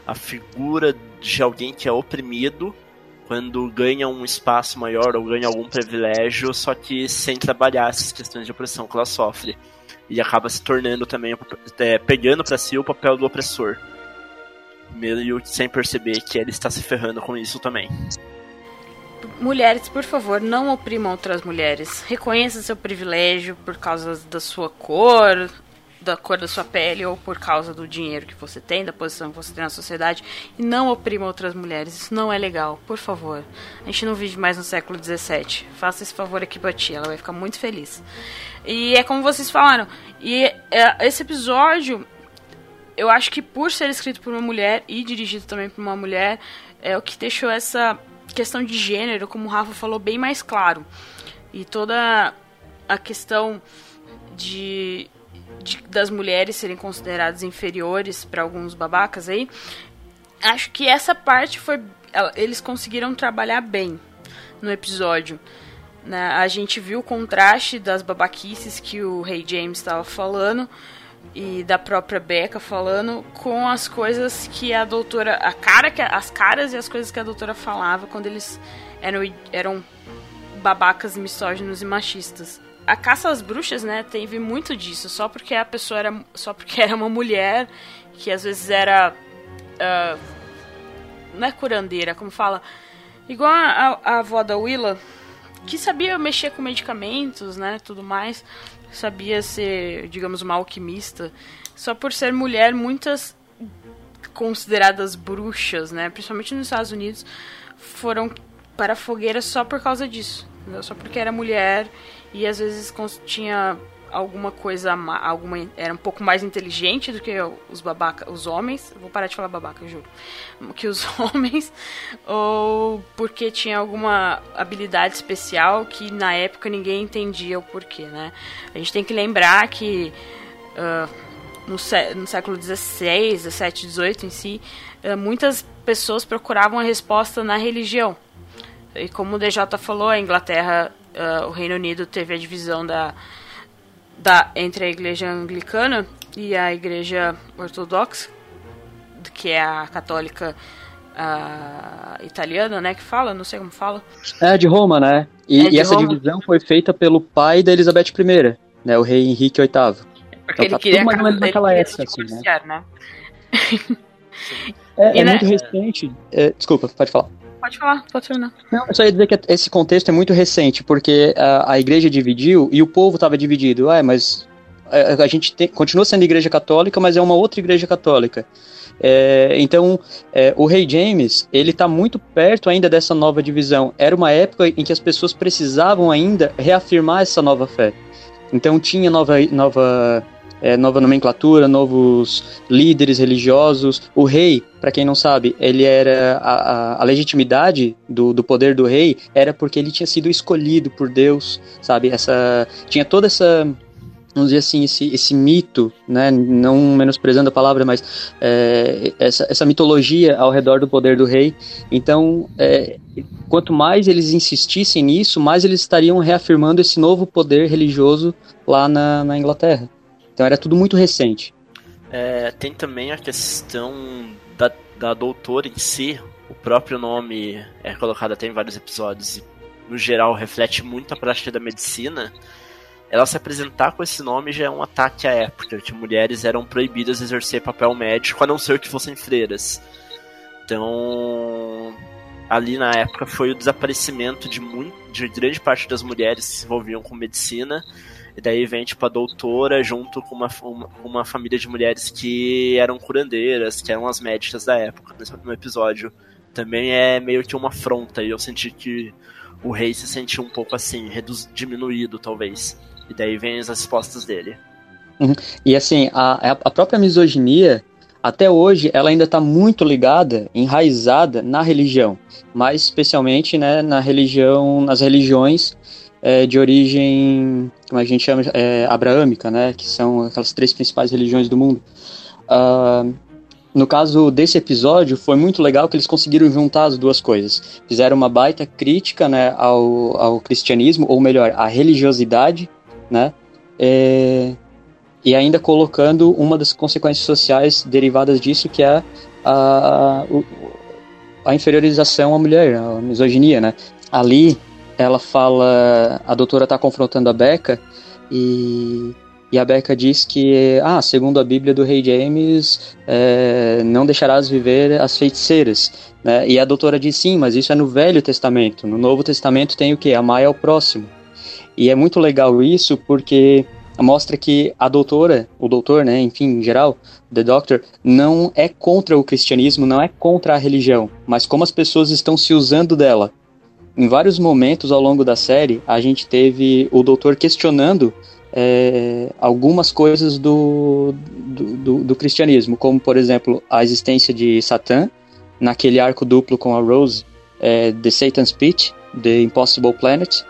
a figura de alguém que é oprimido quando ganha um espaço maior ou ganha algum privilégio, só que sem trabalhar essas questões de opressão que ela sofre. E acaba se tornando também, é, pegando para si o papel do opressor. Meio sem perceber que ele está se ferrando com isso também. Mulheres, por favor, não oprimam outras mulheres. Reconheça seu privilégio por causa da sua cor, da cor da sua pele ou por causa do dinheiro que você tem, da posição que você tem na sociedade e não oprima outras mulheres. Isso não é legal, por favor. A gente não vive mais no século XVII. Faça esse favor aqui pra tia, ela vai ficar muito feliz. E é como vocês falaram, e é, esse episódio, eu acho que por ser escrito por uma mulher e dirigido também por uma mulher, é o que deixou essa questão de gênero, como o Rafa falou, bem mais claro. E toda a questão de de, das mulheres serem consideradas inferiores para alguns babacas aí, acho que essa parte foi. Eles conseguiram trabalhar bem no episódio. Né? A gente viu o contraste das babaquices que o Rei James estava falando e da própria Becca falando com as coisas que a doutora. A cara que, as caras e as coisas que a doutora falava quando eles eram, eram babacas misóginos e machistas a caça às bruxas, né, teve muito disso, só porque a pessoa era só porque era uma mulher que às vezes era uh, não é curandeira, como fala, igual a, a, avó da Willa, que sabia mexer com medicamentos, né, tudo mais, sabia ser, digamos, uma alquimista, só por ser mulher, muitas consideradas bruxas, né, principalmente nos Estados Unidos, foram para a fogueira só por causa disso, só porque era mulher e às vezes tinha alguma coisa alguma era um pouco mais inteligente do que os babaca os homens vou parar de falar babaca juro que os homens ou porque tinha alguma habilidade especial que na época ninguém entendia o porquê né? A gente tem que lembrar que uh, no, no, século XVI, XVII, XVIII em si uh, muitas pessoas procuravam a resposta na religião. E como o DJ falou a Inglaterra uh, o Reino Unido teve a divisão da, da, entre a igreja anglicana e a igreja ortodoxa, que é a católica uh, italiana, né, que fala, não sei como fala. É, de Roma, né? E, é e essa Roma. divisão foi feita pelo pai da Elizabeth I, né, o rei Henrique VIII. Porque então, ele tá queria tudo mais ou menos naquela época, assim, né? né? é, é né? muito recente. É, desculpa, pode falar. Pode falar, pode terminar. Não, eu só ia dizer que esse contexto é muito recente, porque a, a igreja dividiu e o povo estava dividido. Ah, mas a, a gente tem, continua sendo igreja católica, mas é uma outra igreja católica. É, então, é, o rei James, ele está muito perto ainda dessa nova divisão. Era uma época em que as pessoas precisavam ainda reafirmar essa nova fé. Então tinha nova, nova é, nova nomenclatura, novos líderes religiosos. O rei, para quem não sabe, ele era a, a, a legitimidade do, do poder do rei era porque ele tinha sido escolhido por Deus, sabe? Essa tinha toda essa vamos dizer assim, esse, esse mito, né, não menosprezando a palavra, mas é, essa, essa mitologia ao redor do poder do rei. Então, é, quanto mais eles insistissem nisso, mais eles estariam reafirmando esse novo poder religioso lá na, na Inglaterra. Então era tudo muito recente. É, tem também a questão da, da doutora em si. O próprio nome é colocado até em vários episódios e, no geral, reflete muito a prática da medicina ela se apresentar com esse nome já é um ataque à época, que mulheres eram proibidas de exercer papel médico a não ser que fossem freiras. Então, ali na época foi o desaparecimento de, muito, de grande parte das mulheres que se envolviam com medicina. E daí vem tipo a doutora junto com uma, uma, uma família de mulheres que eram curandeiras, que eram as médicas da época, último episódio. Também é meio que uma afronta, e eu senti que o rei se sentiu um pouco assim, diminuído talvez. E daí vem as respostas dele. Uhum. E assim, a, a própria misoginia, até hoje, ela ainda está muito ligada, enraizada na religião, mais especialmente né, na religião, nas religiões é, de origem, como a gente chama, é, abraâmica, né, que são aquelas três principais religiões do mundo. Uh, no caso desse episódio, foi muito legal que eles conseguiram juntar as duas coisas. Fizeram uma baita crítica né, ao, ao cristianismo, ou melhor, à religiosidade né? É, e ainda colocando uma das consequências sociais derivadas disso, que é a, a, a inferiorização à mulher, a misoginia, né? Ali, ela fala, a doutora está confrontando a Becca e, e a Becca diz que, ah, segundo a Bíblia do Rei James, é, não deixarás viver as feiticeiras, né? E a doutora diz, sim, mas isso é no Velho Testamento. No Novo Testamento tem o que? Amar ao próximo. E é muito legal isso porque mostra que a doutora, o doutor, né, enfim, em geral, The Doctor, não é contra o cristianismo, não é contra a religião, mas como as pessoas estão se usando dela. Em vários momentos ao longo da série, a gente teve o doutor questionando é, algumas coisas do, do, do, do, cristianismo, como, por exemplo, a existência de Satã, naquele arco duplo com a Rose, é, The Satan's Pit, The Impossible Planet,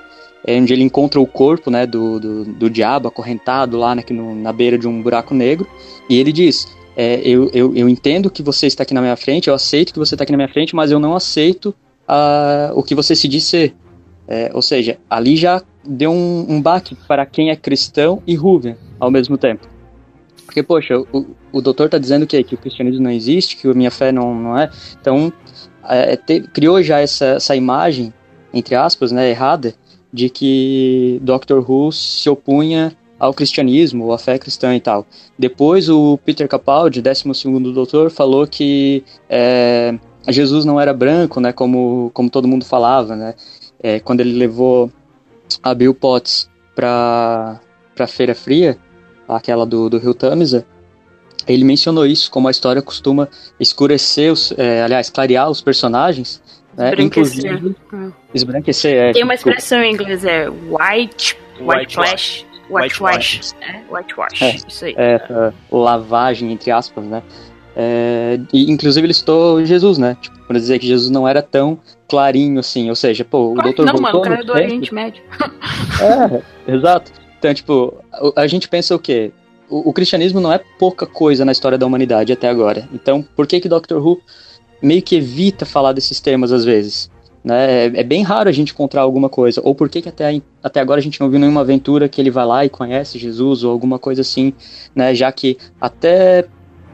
é onde ele encontra o corpo né, do, do, do diabo acorrentado lá na, no, na beira de um buraco negro, e ele diz: é, eu, eu, eu entendo que você está aqui na minha frente, eu aceito que você está aqui na minha frente, mas eu não aceito uh, o que você se diz ser. É, ou seja, ali já deu um, um baque para quem é cristão e Ruven ao mesmo tempo. Porque, poxa, o, o doutor está dizendo que, que o cristianismo não existe, que a minha fé não, não é. Então, é, te, criou já essa, essa imagem, entre aspas, né, errada, de que Doctor Who se opunha ao cristianismo, à fé cristã e tal. Depois o Peter Capaldi, 12º Doutor, falou que é, Jesus não era branco, né, como, como todo mundo falava, né, é, quando ele levou a Bill Potts para a Feira Fria, aquela do, do Rio Tamisa, ele mencionou isso, como a história costuma escurecer, os, é, aliás, clarear os personagens, né? Esbranquecer. Esbranquecer, é. Tem uma expressão em inglês, é white, white flash. Whitewash. É, whitewash. É, isso aí. É, lavagem, entre aspas, né? É, e, inclusive ele citou Jesus, né? Tipo, pra dizer que Jesus não era tão clarinho assim. Ou seja, pô, o doutor Não, mano, o cara é do Oriente Médio. é, exato. Então, tipo, a gente pensa o quê? O, o, cristianismo não é pouca coisa na história da humanidade até agora. Então, por que que Doctor Who meio que evita falar desses temas às vezes. Né? É, é bem raro a gente encontrar alguma coisa. Ou por que, que até, até agora a gente não viu nenhuma aventura que ele vai lá e conhece Jesus ou alguma coisa assim, né? Já que até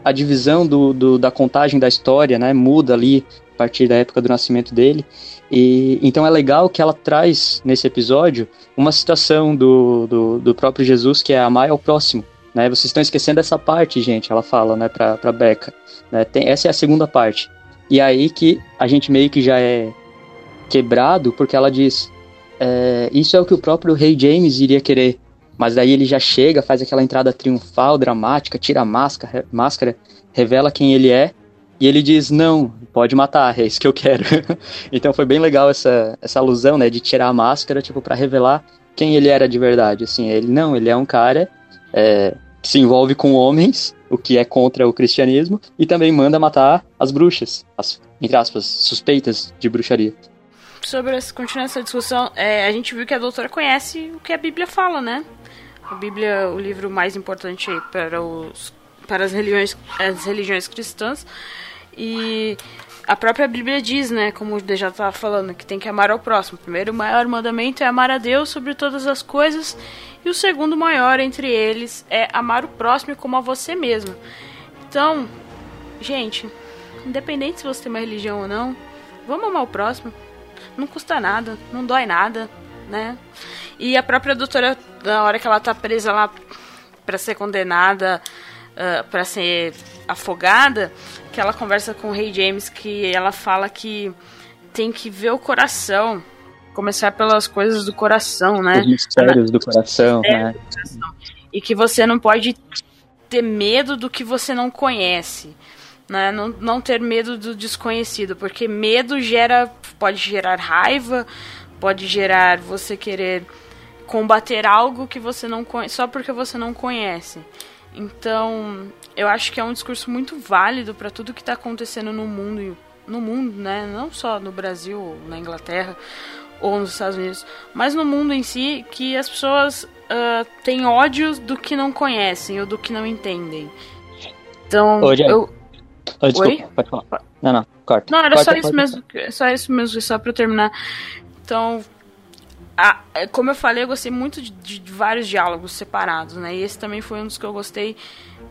a divisão do, do, da contagem da história né, muda ali a partir da época do nascimento dele. E então é legal que ela traz nesse episódio uma citação do, do, do próprio Jesus que é amar ao próximo. Né? Vocês estão esquecendo essa parte, gente, ela fala né, para pra Becca. Né? Tem, essa é a segunda parte. E aí que a gente meio que já é quebrado, porque ela diz: é, Isso é o que o próprio Rei James iria querer. Mas daí ele já chega, faz aquela entrada triunfal, dramática, tira a máscara, máscara revela quem ele é. E ele diz: Não, pode matar, é isso que eu quero. então foi bem legal essa, essa alusão, né, de tirar a máscara, tipo, para revelar quem ele era de verdade. Assim, ele não, ele é um cara é, que se envolve com homens o que é contra o cristianismo, e também manda matar as bruxas, as, entre aspas, suspeitas de bruxaria. Sobre essa, continuando essa discussão, é, a gente viu que a doutora conhece o que a Bíblia fala, né? A Bíblia é o livro mais importante para, os, para as, religiões, as religiões cristãs. E a própria Bíblia diz, né, como o já estava falando, que tem que amar ao próximo. O primeiro maior mandamento é amar a Deus sobre todas as coisas, e o segundo maior entre eles é amar o próximo como a você mesmo. Então, gente, independente se você tem uma religião ou não, vamos amar o próximo. Não custa nada, não dói nada, né? E a própria doutora, na hora que ela tá presa lá para ser condenada, uh, ah, para ser afogada, que ela conversa com o Rei James, que ela fala que tem que ver o coração, começar pelas coisas do coração, né? Os mistérios do coração, né? E que você não pode ter medo do que você não conhece. Né? Não, não ter medo do desconhecido, porque medo gera pode gerar raiva, pode gerar você querer combater algo que você não conhece, só porque você não conhece. Então, eu acho que é um discurso muito válido para tudo que está acontecendo no mundo, no mundo, né? Não só no Brasil, na Inglaterra ou nos Estados Unidos, mas no mundo em si, que as pessoas uh, têm ódio do que não conhecem ou do que não entendem. Então, Ô, eu Oh, desculpa, Oi? pode falar. Não, não, corta. Não, era corta, só isso mesmo, só isso mesmo, só para terminar. Então, a, é, como eu falei, eu gostei muito de, de, vários diálogos separados, né? E esse também foi um dos que eu gostei,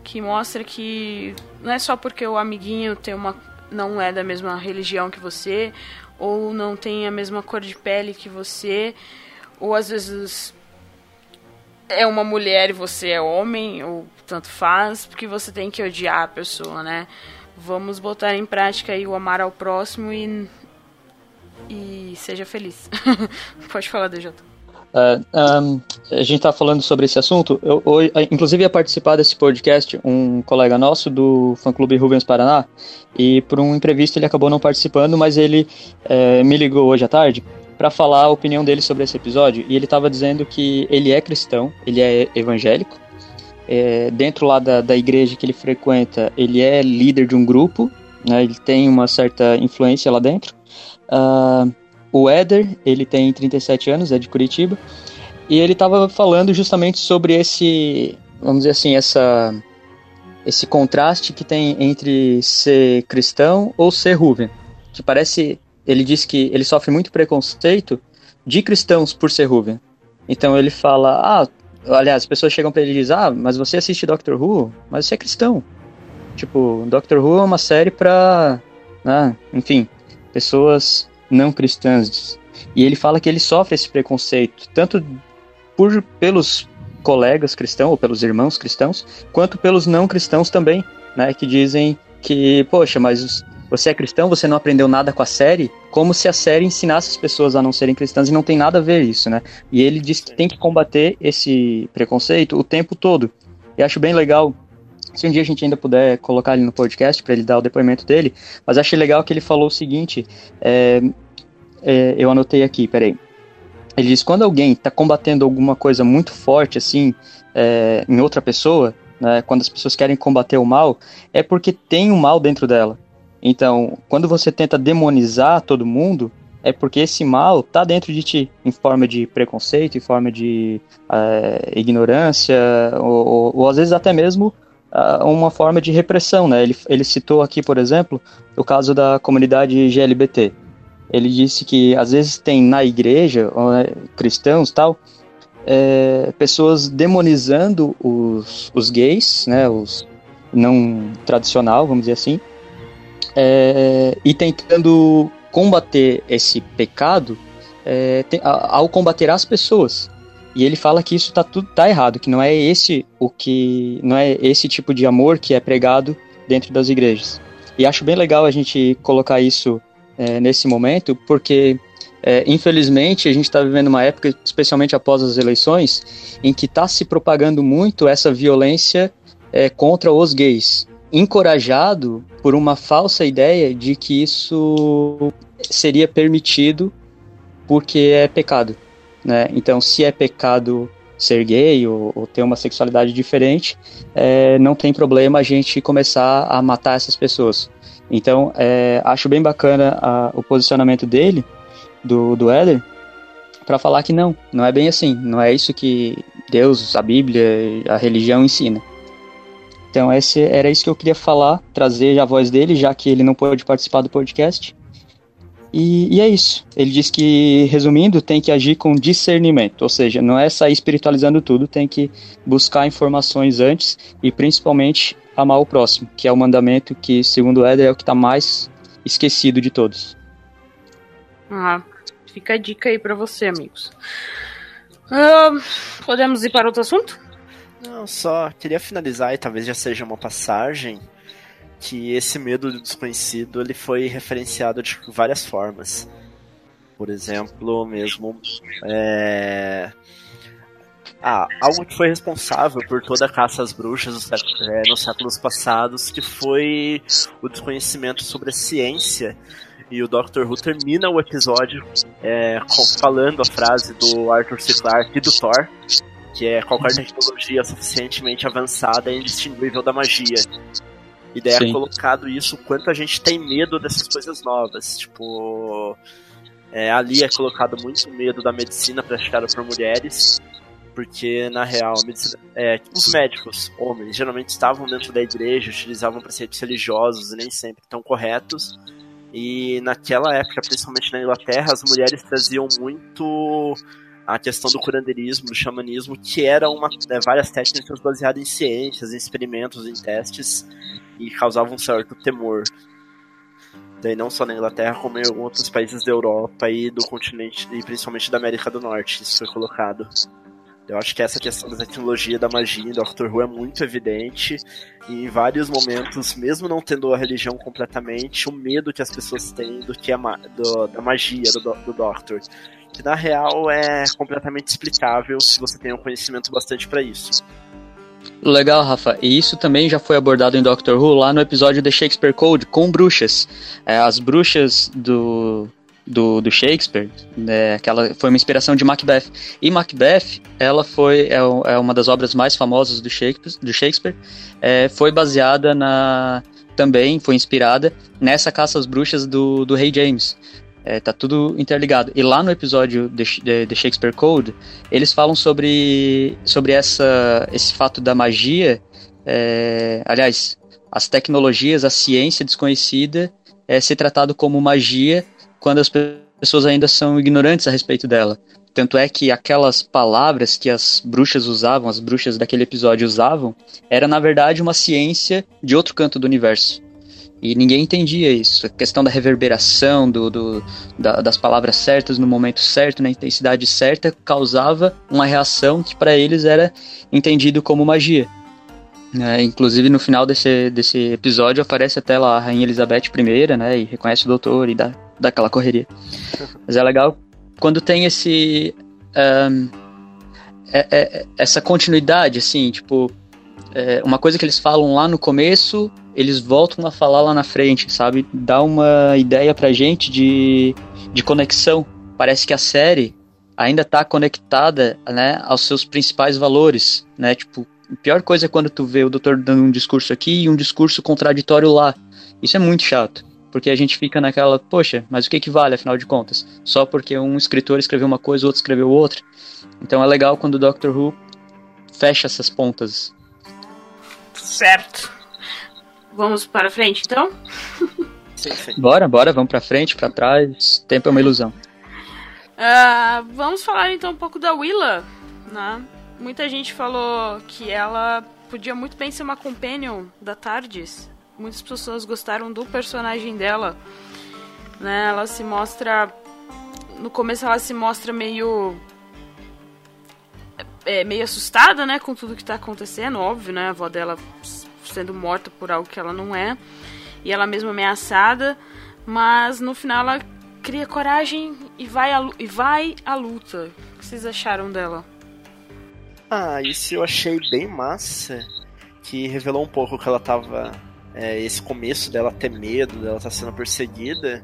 que mostra que não é só porque o amiguinho tem uma não é da mesma religião que você, ou não tem a mesma cor de pele que você, ou às vezes é uma mulher e você é homem, ou tanto faz, porque você tem que odiar a pessoa, né? Vamos botar em prática aí o amar ao próximo e e seja feliz. Pode falar, DJ. Uh, um, a gente está falando sobre esse assunto. Eu, eu, inclusive, ia participar desse podcast um colega nosso do fã-clube Rubens Paraná, e por um imprevisto ele acabou não participando, mas ele é, me ligou hoje à tarde para falar a opinião dele sobre esse episódio. E ele estava dizendo que ele é cristão, ele é evangélico. É, dentro lá da, da igreja que ele frequenta, ele é líder de um grupo, né, ele tem uma certa influência lá dentro. Uh, o Éder, ele tem 37 anos, é de Curitiba, e ele estava falando justamente sobre esse, vamos dizer assim, essa, esse contraste que tem entre ser cristão ou ser Ruven. Que parece, ele diz que ele sofre muito preconceito de cristãos por ser Ruven. Então ele fala, ah, aliás, as pessoas chegam para ele e dizem, ah, mas você assiste Doctor Who, mas você é cristão. Tipo, Doctor Who é uma série pra, né, enfim, pessoas não cristãs. E ele fala que ele sofre esse preconceito, tanto por, pelos colegas cristãos, ou pelos irmãos cristãos, quanto pelos não cristãos também, né? Que dizem que, poxa, mas você é cristão, você não aprendeu nada com a série, como se a série ensinasse as pessoas a não serem cristãs e não tem nada a ver isso, né? E ele diz que tem que combater esse preconceito o tempo todo. E acho bem legal se um dia a gente ainda puder colocar ele no podcast para ele dar o depoimento dele, mas achei legal que ele falou o seguinte: é, é, eu anotei aqui, peraí. Ele diz: quando alguém está combatendo alguma coisa muito forte, assim, é, em outra pessoa, né, quando as pessoas querem combater o mal, é porque tem um mal dentro dela. Então, quando você tenta demonizar todo mundo, é porque esse mal está dentro de ti, em forma de preconceito, em forma de é, ignorância, ou, ou, ou, às vezes até mesmo uma forma de repressão, né? Ele, ele citou aqui, por exemplo, o caso da comunidade GLBT. Ele disse que às vezes tem na igreja, né, cristãos tal, é, pessoas demonizando os, os gays, né? Os não tradicional, vamos dizer assim, é, e tentando combater esse pecado é, tem, ao combater as pessoas. E ele fala que isso tá tudo tá errado, que não é esse o que não é esse tipo de amor que é pregado dentro das igrejas. E acho bem legal a gente colocar isso é, nesse momento, porque é, infelizmente a gente está vivendo uma época, especialmente após as eleições, em que está se propagando muito essa violência é, contra os gays, encorajado por uma falsa ideia de que isso seria permitido porque é pecado né? Então, se é pecado ser gay ou, ou ter uma sexualidade diferente, é, não tem problema a gente começar a matar essas pessoas. Então, é, acho bem bacana a, o posicionamento dele, do, do Éder, para falar que não, não é bem assim, não é isso que Deus, a Bíblia, a religião ensina. Então esse, era isso que eu queria falar, trazer a voz dele, já que ele não pôde participar do podcast. E, e, é isso. Ele diz que, resumindo, tem que agir com discernimento, ou seja, não é sair espiritualizando tudo, tem que buscar informações antes e principalmente amar o próximo, que é o mandamento que, segundo Éder, é o que está mais esquecido de todos. Ah, fica a dica aí para você, amigos. Uh, podemos ir para outro assunto? Não, só queria finalizar e talvez já seja uma passagem que esse medo do desconhecido ele foi referenciado de várias formas. Por exemplo, mesmo é... ah, algo que foi responsável por toda a caça às bruxas é, nos séculos passados, que foi o desconhecimento sobre a ciência. E o Dr. Who termina o episódio é, falando a frase do Arthur C. Clarke e do Thor, que é qualquer tecnologia suficientemente avançada é indistinguível da magia. E daí é colocado isso, quanto a gente tem medo dessas coisas novas. Tipo, é, ali é colocado muito medo da medicina praticada por mulheres, porque na real, medicina, é, os médicos, homens, geralmente estavam dentro da igreja, utilizavam preceitos religiosos e nem sempre tão corretos. E naquela época, principalmente na Inglaterra, as mulheres traziam muito a questão do curandeirismo, do xamanismo, que eram né, várias técnicas baseadas em ciências, em experimentos, em testes, e causavam um certo temor. Daí não só na Inglaterra, como em outros países da Europa e do continente, e principalmente da América do Norte, isso foi colocado. Eu acho que essa questão da tecnologia da magia em Doctor Who é muito evidente e em vários momentos, mesmo não tendo a religião completamente, o medo que as pessoas têm do que é ma do, da magia do, do Doctor que na real é completamente explicável se você tem um conhecimento bastante para isso. Legal, Rafa. E isso também já foi abordado em Doctor Who lá no episódio The Shakespeare Code com bruxas. É, as bruxas do, do, do Shakespeare, né, aquela foi uma inspiração de Macbeth. E Macbeth, ela foi é, é uma das obras mais famosas do Shakespeare. Do Shakespeare é, foi baseada na também foi inspirada nessa caça às bruxas do, do Rei James. É, tá tudo interligado. E lá no episódio de, Shakespeare Code, eles falam sobre, sobre essa, esse fato da magia. É, aliás, as tecnologias, a ciência desconhecida é ser tratado como magia quando as pessoas ainda são ignorantes a respeito dela. Tanto é que aquelas palavras que as bruxas usavam, as bruxas daquele episódio usavam, era na verdade uma ciência de outro canto do universo. E ninguém entendia isso. A questão da reverberação, do, do da, das palavras certas no momento certo, na intensidade certa, causava uma reação que para eles era entendido como magia. É, inclusive no final desse, desse episódio aparece até lá a Rainha Elizabeth I, né? E reconhece o doutor e dá, dá aquela correria. Mas é legal quando tem esse. Um, é, é, essa continuidade, assim, tipo. É, uma coisa que eles falam lá no começo eles voltam a falar lá na frente, sabe? Dá uma ideia pra gente de, de conexão. Parece que a série ainda tá conectada, né, aos seus principais valores, né? Tipo, a pior coisa é quando tu vê o doutor dando um discurso aqui e um discurso contraditório lá. Isso é muito chato, porque a gente fica naquela, poxa, mas o que que vale afinal de contas? Só porque um escritor escreveu uma coisa, o outro escreveu outra. Então é legal quando o Doctor Who fecha essas pontas. Certo. Vamos para frente, então? Bora, bora, vamos para frente, para trás. Tempo é uma ilusão. Uh, vamos falar então um pouco da Willa, né? Muita gente falou que ela podia muito bem ser uma companion da Tardes. Muitas pessoas gostaram do personagem dela. Né? Ela se mostra. No começo ela se mostra meio. É, meio assustada, né, com tudo que tá acontecendo, óbvio, né? A avó dela sendo morta por algo que ela não é, e ela mesma ameaçada, mas no final ela cria coragem e vai à, e vai à luta. O que vocês acharam dela? Ah, isso eu achei bem massa, que revelou um pouco que ela tava. É, esse começo dela ter medo, dela tá sendo perseguida,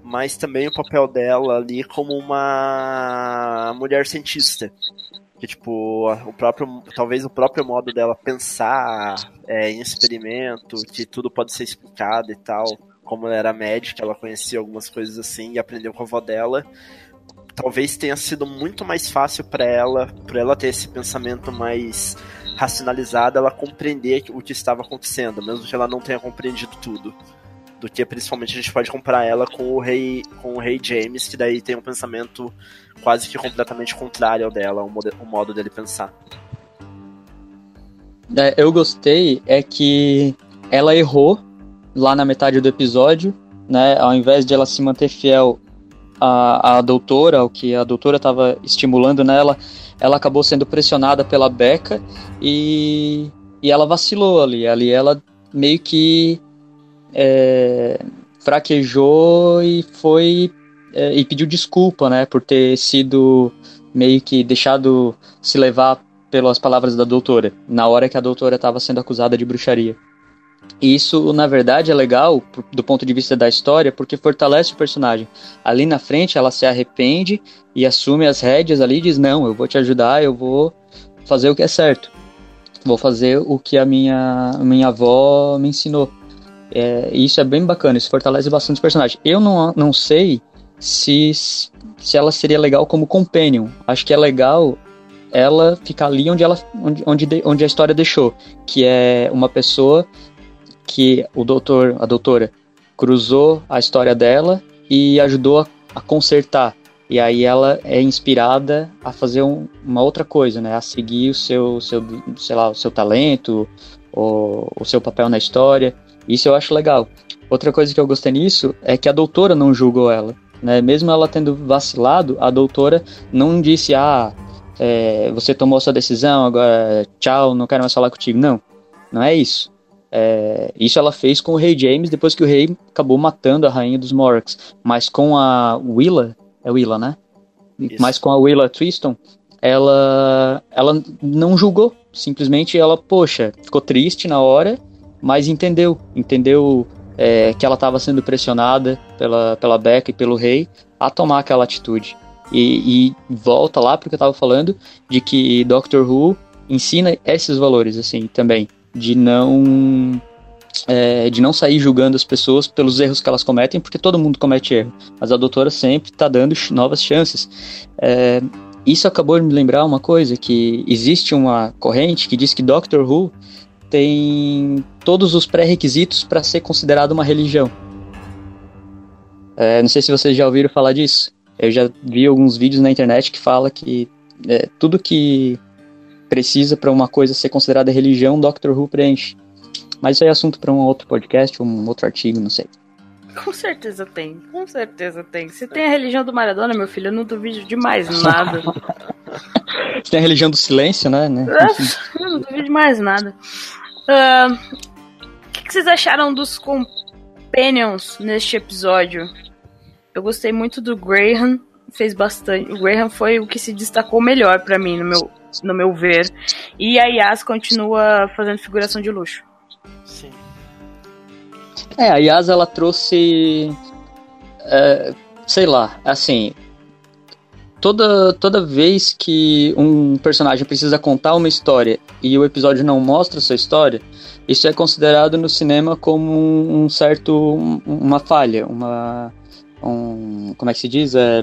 mas também o papel dela ali como uma mulher cientista que tipo o próprio talvez o próprio modo dela pensar é, em experimento que tudo pode ser explicado e tal como ela era médica ela conhecia algumas coisas assim e aprendeu com a avó dela talvez tenha sido muito mais fácil para ela, por ela ter esse pensamento mais racionalizado, ela compreender o que estava acontecendo, mesmo que ela não tenha compreendido tudo. Do que principalmente a gente pode comparar ela com o rei, com o rei James, que daí tem um pensamento quase que completamente contrário ao dela, o, modo, o modo dele pensar. É, eu gostei é que ela errou lá na metade do episódio, né? Ao invés de ela se manter fiel à, à doutora, o que a doutora estava estimulando nela, ela acabou sendo pressionada pela Becca e, e ela vacilou ali. Ali ela meio que é, fraquejou e foi é, e pediu desculpa, né, por ter sido meio que deixado se levar pelas palavras da doutora, na hora que a doutora estava sendo acusada de bruxaria. E isso, na verdade, é legal do ponto de vista da história, porque fortalece o personagem. Ali na frente, ela se arrepende e assume as rédeas ali e diz: Não, eu vou te ajudar, eu vou fazer o que é certo. Vou fazer o que a minha, minha avó me ensinou. É, e isso é bem bacana, isso fortalece bastante o personagem. Eu não, não sei se, se ela seria legal como companion. Acho que é legal ela ficar ali onde, ela, onde, onde, onde a história deixou, que é uma pessoa que o doutor, a doutora, cruzou a história dela e ajudou a, a consertar. E aí ela é inspirada a fazer um, uma outra coisa, né? A seguir o seu, seu, sei lá, o seu talento, ou o seu papel na história. Isso eu acho legal. Outra coisa que eu gostei nisso é que a doutora não julgou ela. Né? Mesmo ela tendo vacilado, a doutora não disse, ah, é, você tomou sua decisão, agora tchau, não quero mais falar contigo. Não, não é isso. É, isso ela fez com o rei James depois que o rei acabou matando a rainha dos Morocks. Mas com a Willa, é Willa, né? Isso. Mas com a Willa Tristan, ela, ela não julgou. Simplesmente ela, poxa, ficou triste na hora, mas entendeu. Entendeu é, que ela estava sendo pressionada pela, pela Becca e pelo rei a tomar aquela atitude. E, e volta lá porque eu estava falando de que Doctor Who ensina esses valores assim também de não é, de não sair julgando as pessoas pelos erros que elas cometem, porque todo mundo comete erro. Mas a doutora sempre está dando novas chances. É, isso acabou de me lembrar uma coisa, que existe uma corrente que diz que Doctor Who tem todos os pré-requisitos para ser considerado uma religião. É, não sei se vocês já ouviram falar disso. Eu já vi alguns vídeos na internet que fala que é, tudo que precisa para uma coisa ser considerada religião, Doctor Who preenche. Mas isso é assunto para um outro podcast, um outro artigo, não sei. Com certeza tem, com certeza tem. Se tem a religião do Maradona, meu filho, eu não duvido de mais nada. Se tem a religião do silêncio, né? né? eu não duvido de mais nada. Uh, o que, que vocês acharam dos companions neste episódio? Eu gostei muito do Graham, fez bastante. O Graham foi o que se destacou melhor para mim, no meu, no meu ver. E a Yas continua fazendo figuração de luxo. É, a Yas ela trouxe. É, sei lá, assim. Toda, toda vez que um personagem precisa contar uma história e o episódio não mostra sua história, isso é considerado no cinema como um, um certo. uma falha, uma. Um, como é que se diz? É,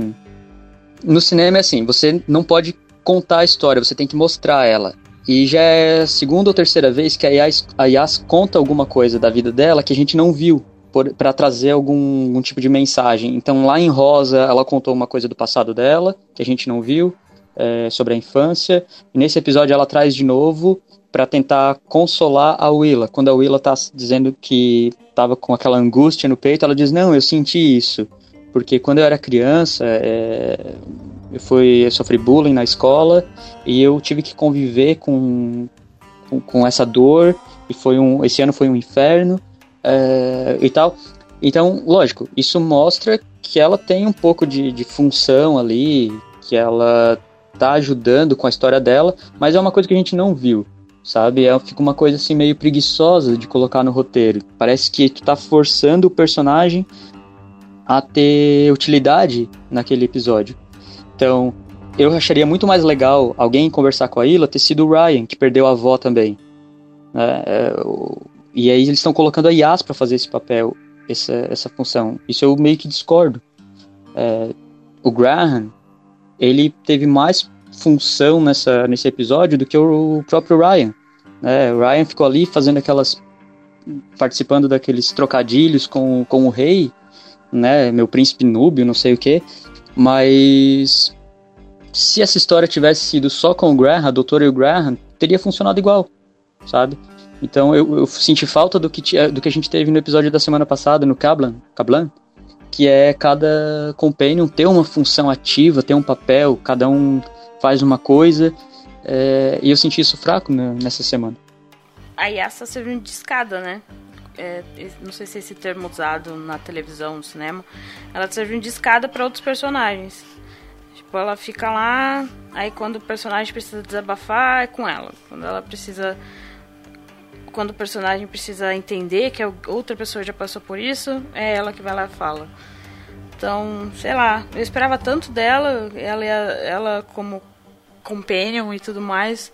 no cinema é assim, você não pode contar a história, você tem que mostrar ela. E já é a segunda ou terceira vez que a Yas, a Yas conta alguma coisa da vida dela que a gente não viu para trazer algum, algum, tipo de mensagem. Então, lá em Rosa, ela contou uma coisa do passado dela, que a gente não viu, é, sobre a infância. E nesse episódio, ela traz de novo para tentar consolar a Willa. Quando a Willa tá dizendo que tava com aquela angústia no peito, ela diz: Não, eu senti isso. Porque quando eu era criança, é, eu, fui, eu sofri bullying na escola e eu tive que conviver com, com, com essa dor. E foi um, esse ano foi um inferno é, e tal. Então, lógico, isso mostra que ela tem um pouco de, de função ali, que ela tá ajudando com a história dela, mas é uma coisa que a gente não viu, sabe? É, fica uma coisa assim meio preguiçosa de colocar no roteiro. Parece que tu tá forçando o personagem a ter utilidade naquele episódio. Então, eu acharia muito mais legal alguém conversar com a Ila ter sido o Ryan, que perdeu a avó também. É, é, e aí eles estão colocando a Yas para fazer esse papel, essa, essa função. Isso eu meio que discordo. É, o Graham, ele teve mais função nessa, nesse episódio do que o próprio Ryan. Né? O Ryan ficou ali fazendo aquelas. participando daqueles trocadilhos com, com o rei, né? Meu príncipe núbio, não sei o que. Mas. Se essa história tivesse sido só com o Graham, a doutora e o Graham, teria funcionado igual, sabe? Então eu, eu senti falta do que, do que a gente teve no episódio da semana passada, no Kablan, Kablan que é cada companion ter uma função ativa, ter um papel, cada um faz uma coisa. É, e eu senti isso fraco né, nessa semana. A Yasa servindo de escada, né? É, não sei se é esse termo usado na televisão, no cinema. Ela servindo de escada para outros personagens. Tipo, ela fica lá, aí quando o personagem precisa desabafar, é com ela. Quando ela precisa. Quando o personagem precisa entender que outra pessoa já passou por isso, é ela que vai lá e fala. Então, sei lá, eu esperava tanto dela, ela, ela como companion e tudo mais.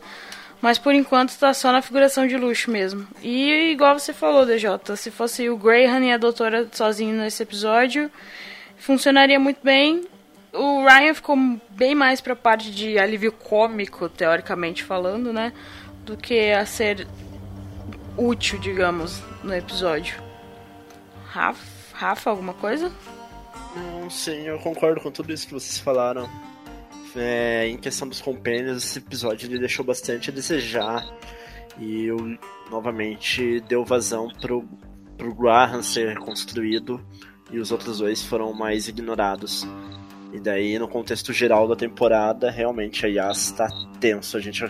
Mas por enquanto tá só na figuração de luxo mesmo. E igual você falou, DJ, se fosse o Graham e a doutora sozinho nesse episódio, funcionaria muito bem. O Ryan ficou bem mais pra parte de alívio cômico, teoricamente falando, né? Do que a ser útil, digamos, no episódio. Rafa, Rafa alguma coisa? Sim, eu concordo com tudo isso que vocês falaram. É, em questão dos companions, esse episódio ele deixou bastante a desejar. E eu, novamente, deu vazão pro, pro Graham ser reconstruído. E os outros dois foram mais ignorados. E daí, no contexto geral da temporada, realmente a Yas tá tenso. A gente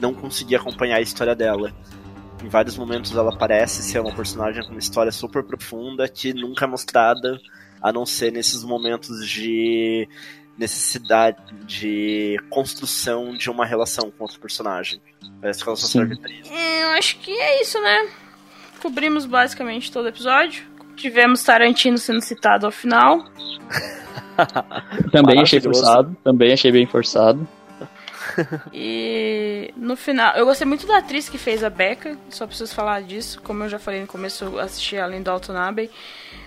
não conseguia acompanhar a história dela. Em vários momentos ela parece ser uma personagem com uma história super profunda que nunca é mostrada, a não ser nesses momentos de necessidade de construção de uma relação com outro personagem. Parece que ela só Sim. serve pra isso. É, eu acho que é isso, né? Cobrimos basicamente todo o episódio. Tivemos Tarantino sendo citado ao final. também achei forçado. Também achei bem forçado. e no final, eu gostei muito da atriz que fez a Becca, só preciso falar disso. Como eu já falei no começo, eu assisti ela em Dalton Abbey.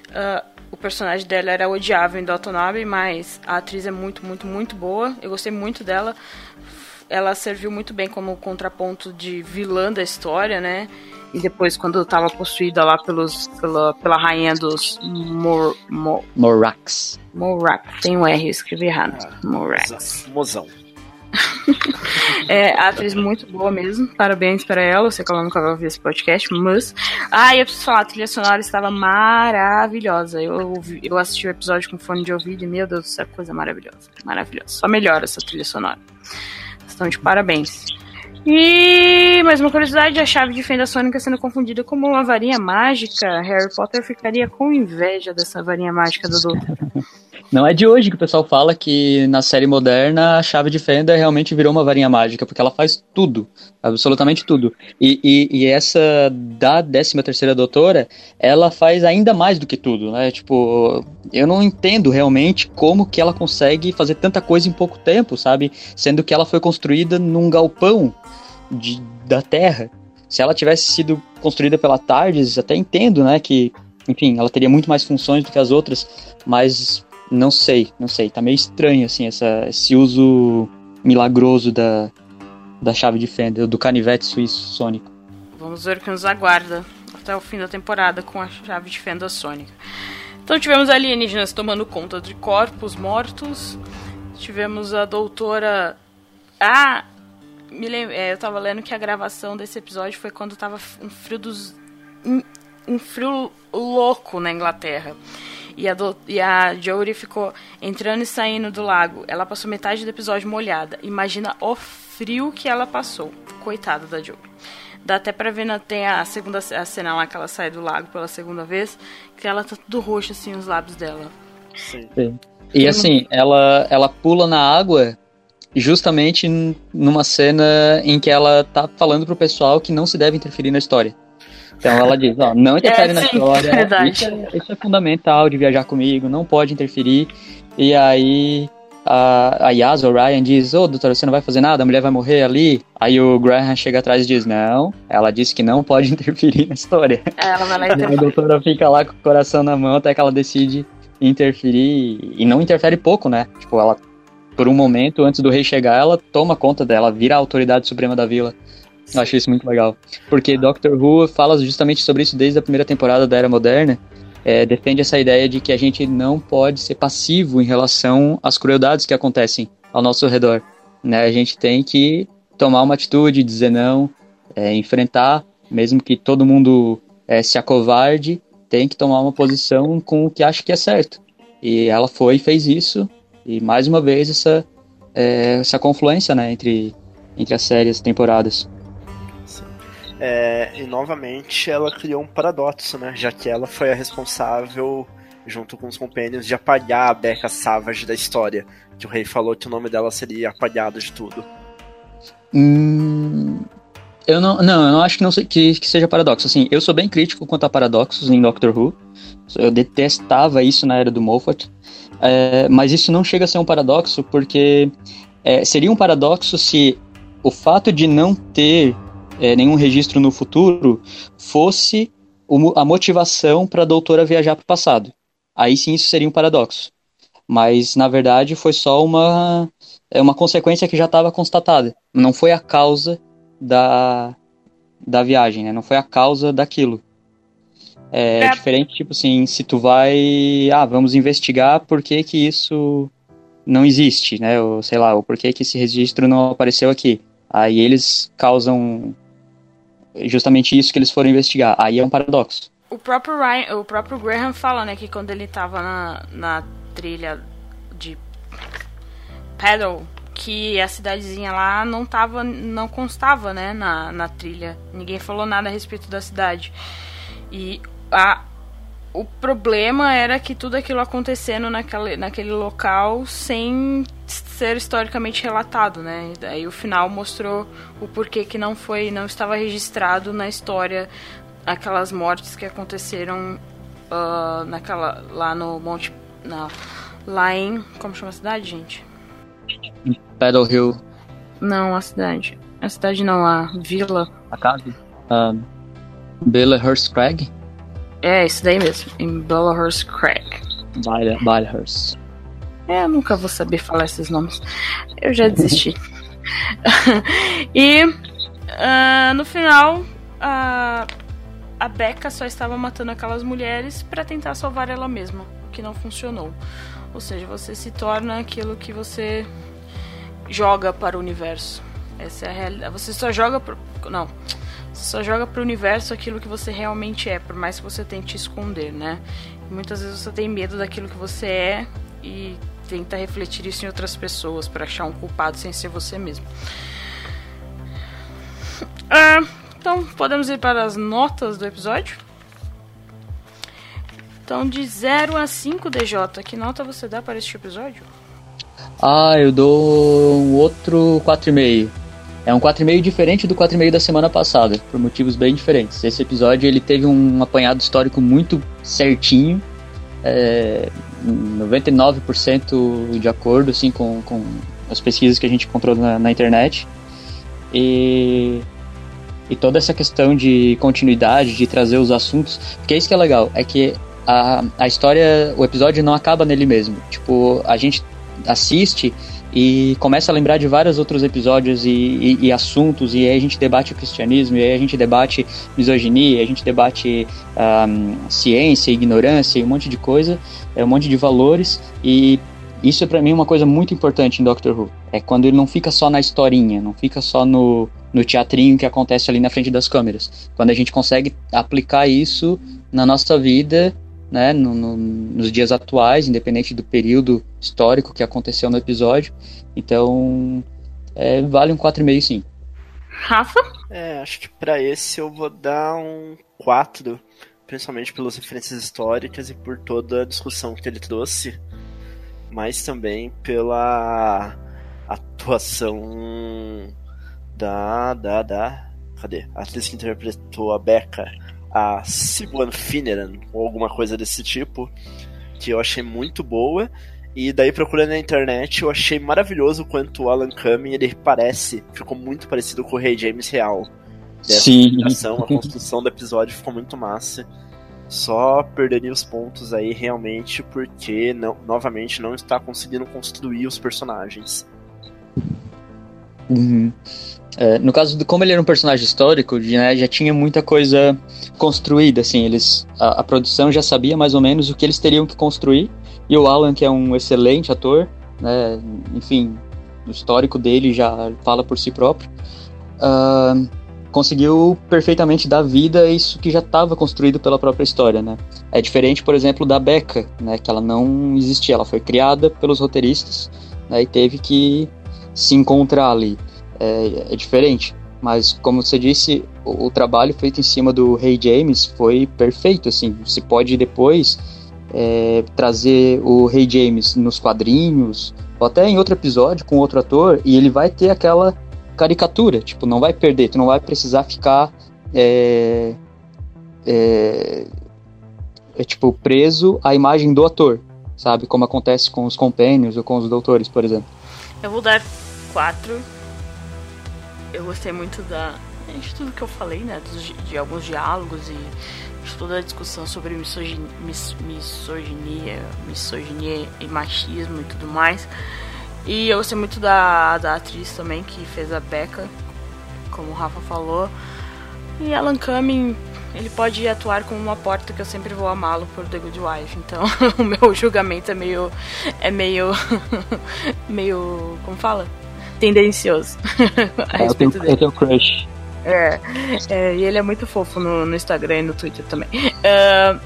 Uh, o personagem dela era odiável em Dalton Abbey, mas a atriz é muito, muito, muito boa. Eu gostei muito dela. Ela serviu muito bem como contraponto de vilã da história, né? E depois, quando estava possuída lá pelos, pela, pela rainha dos Mor, Mor, Morax. Morax. Tem um R, eu escrevi errado. Ah, Morax. Mozão. é, atriz muito boa mesmo. Parabéns para ela. Eu sei que ela nunca vai ouvir esse podcast, mas. Ah, eu preciso falar, a trilha sonora estava maravilhosa. Eu, eu assisti o episódio com fone de ouvido e, meu Deus do céu, coisa maravilhosa. Maravilhosa. Só melhora essa trilha sonora. Estão de parabéns. E mais uma curiosidade, a chave de fenda sônica sendo confundida como uma varinha mágica. Harry Potter ficaria com inveja dessa varinha mágica do doutor. Não é de hoje que o pessoal fala que na série moderna a chave de fenda realmente virou uma varinha mágica, porque ela faz tudo, absolutamente tudo. E, e, e essa da 13 terceira doutora, ela faz ainda mais do que tudo, né? Tipo, eu não entendo realmente como que ela consegue fazer tanta coisa em pouco tempo, sabe? Sendo que ela foi construída num galpão de, da Terra. Se ela tivesse sido construída pela Tardes, até entendo, né, que, enfim, ela teria muito mais funções do que as outras, mas não sei, não sei. Tá meio estranho, assim, essa, esse uso milagroso da, da chave de fenda, do canivete suíço sônico. Vamos ver o que nos aguarda até o fim da temporada com a chave de fenda sônica. Então tivemos alienígenas tomando conta de corpos mortos. Tivemos a doutora. Ah! Me lem... É, eu tava lendo que a gravação desse episódio foi quando tava um frio dos. Um frio louco na Inglaterra. E a, do, e a Jodie ficou entrando e saindo do lago. Ela passou metade do episódio molhada. Imagina o frio que ela passou. Coitada da Jodie. Dá até pra ver, na, tem a segunda a cena lá que ela sai do lago pela segunda vez, que ela tá tudo roxo, assim, os lábios dela. Sim. Sim. E assim, ela, ela pula na água justamente numa cena em que ela tá falando pro pessoal que não se deve interferir na história. Então ela diz, ó, não interfere é, na história. Isso é, isso é, fundamental de viajar comigo, não pode interferir. E aí a, a Yas, o Ryan, diz, ô oh, doutora, você não vai fazer nada, a mulher vai morrer ali. Aí o Graham chega atrás e diz, não, ela disse que não pode interferir na história. É, ela vai lá interferir. a doutora fica lá com o coração na mão até que ela decide interferir. E não interfere pouco, né? Tipo, ela por um momento, antes do rei chegar, ela toma conta dela, vira a autoridade suprema da vila. Eu acho isso muito legal. Porque Doctor Who fala justamente sobre isso desde a primeira temporada da Era Moderna. É, defende essa ideia de que a gente não pode ser passivo em relação às crueldades que acontecem ao nosso redor. Né? A gente tem que tomar uma atitude, dizer não, é, enfrentar, mesmo que todo mundo é, se acovarde, tem que tomar uma posição com o que acha que é certo. E ela foi e fez isso, e mais uma vez essa, é, essa confluência né, entre, entre as séries, temporadas. É, e novamente ela criou um paradoxo, né? Já que ela foi a responsável, junto com os companheiros, de apagar a Becca Savage da história. Que o rei falou que o nome dela seria apagado de tudo. Hum, eu não, não, eu não acho que, não que, que seja paradoxo. Assim, eu sou bem crítico quanto a paradoxos em Doctor Who. Eu detestava isso na era do Moffat. É, mas isso não chega a ser um paradoxo, porque é, seria um paradoxo se o fato de não ter é, nenhum registro no futuro fosse o, a motivação para a doutora viajar para o passado. Aí sim isso seria um paradoxo. Mas, na verdade, foi só uma, é uma consequência que já estava constatada. Não foi a causa da, da viagem, né? Não foi a causa daquilo. É, é, diferente, tipo assim, se tu vai. Ah, vamos investigar por que, que isso não existe, né? Ou sei lá, ou por que, que esse registro não apareceu aqui. Aí eles causam justamente isso que eles foram investigar. Aí é um paradoxo. O próprio Ryan, o próprio Graham fala, né, que quando ele tava na, na trilha de Paddle, que a cidadezinha lá não tava, não constava, né, na, na trilha. Ninguém falou nada a respeito da cidade. E a, o problema era que tudo aquilo acontecendo naquele, naquele local sem ser historicamente relatado, né? E daí o final mostrou o porquê que não foi, não estava registrado na história aquelas mortes que aconteceram uh, naquela lá no Monte, na, lá em como chama a cidade, gente? Battle Hill. Não, a cidade. A cidade não, a vila. A casa. Um, Billahurst Crag. É, isso daí mesmo, em Bellahurst Crag. Bellahurst. É, eu nunca vou saber falar esses nomes. Eu já desisti. e uh, no final, uh, a Becca só estava matando aquelas mulheres para tentar salvar ela mesma, o que não funcionou. Ou seja, você se torna aquilo que você joga para o universo. Essa é a realidade. Você só joga pro... não. Só joga para o universo aquilo que você realmente é, por mais que você tente esconder, né? Muitas vezes você tem medo daquilo que você é e tenta refletir isso em outras pessoas para achar um culpado sem ser você mesmo. Ah, então, podemos ir para as notas do episódio? Então, de 0 a 5, DJ, que nota você dá para este episódio? Ah, eu dou um outro 4,5. É um 4,5 diferente do 4,5 da semana passada, por motivos bem diferentes. Esse episódio ele teve um apanhado histórico muito certinho, é, 99% de acordo assim, com, com as pesquisas que a gente encontrou na, na internet. E, e toda essa questão de continuidade, de trazer os assuntos, porque é isso que é legal, é que a, a história, o episódio não acaba nele mesmo. Tipo, a gente assiste e começa a lembrar de vários outros episódios e, e, e, assuntos, e aí a gente debate o cristianismo, e aí a gente debate misoginia, a gente debate um, ciência, ignorância e um monte de coisa, é um monte de valores, e isso é para mim uma coisa muito importante em Doctor Who. É quando ele não fica só na historinha, não fica só no, no teatrinho que acontece ali na frente das câmeras. Quando a gente consegue aplicar isso na nossa vida né, no, no, nos dias atuais, independente do período histórico que aconteceu no episódio. Então, é, vale um 4,5 sim. Rafa? É, acho que para esse eu vou dar um 4, principalmente pelas referências históricas e por toda a discussão que ele trouxe, mas também pela atuação da. da. da. Cadê? A atriz que interpretou a Becca a Sibuan Finneran, ou alguma coisa desse tipo, que eu achei muito boa. E daí procurando na internet, eu achei maravilhoso quanto o Alan Cumming ele parece, ficou muito parecido com o Rei James real. Sim. a construção do episódio ficou muito massa. só perderia os pontos aí realmente porque não, novamente não está conseguindo construir os personagens. Uhum. É, no caso de como ele era um personagem histórico, né, já tinha muita coisa construída, assim, eles a, a, produção já sabia mais ou menos o que eles teriam que construir e o Alan, que é um excelente ator, né, enfim, o histórico dele já fala por si próprio, uh, conseguiu perfeitamente dar vida a isso que já estava construído pela própria história, né. É diferente, por exemplo, da Becca, né, que ela não existia, ela foi criada pelos roteiristas né, e teve que se encontrar ali é, é diferente. Mas, como você disse, o, o, trabalho feito em cima do Rei James foi perfeito. Assim, se pode depois é, trazer o Rei James nos quadrinhos, ou até em outro episódio com outro ator, e ele vai ter aquela caricatura. Tipo, não vai perder, tu não vai precisar ficar. É, é, é, tipo, preso à imagem do ator, sabe? Como acontece com os companions ou com os doutores, por exemplo. Eu vou dar quatro eu gostei muito da de tudo que eu falei, né, de, de alguns diálogos e de toda a discussão sobre misoginia, misoginia, misoginia e machismo e tudo mais. E eu gostei muito da, da atriz também que fez a Becca, como o Rafa falou. E Alan Cumming, ele pode atuar como uma porta que eu sempre vou amá-lo por The Good Wife. Então, o meu julgamento é meio é meio meio, como fala? Tendencioso. é, eu, tenho, eu tenho crush. É, é, e ele é muito fofo no, no Instagram e no Twitter também. Uh,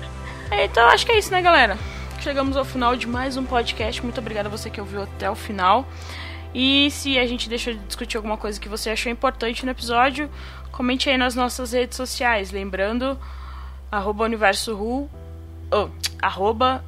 então acho que é isso, né, galera? Chegamos ao final de mais um podcast. Muito obrigada a você que ouviu até o final. E se a gente deixou de discutir alguma coisa que você achou importante no episódio, comente aí nas nossas redes sociais. Lembrando, arroba universo Ru, oh, arroba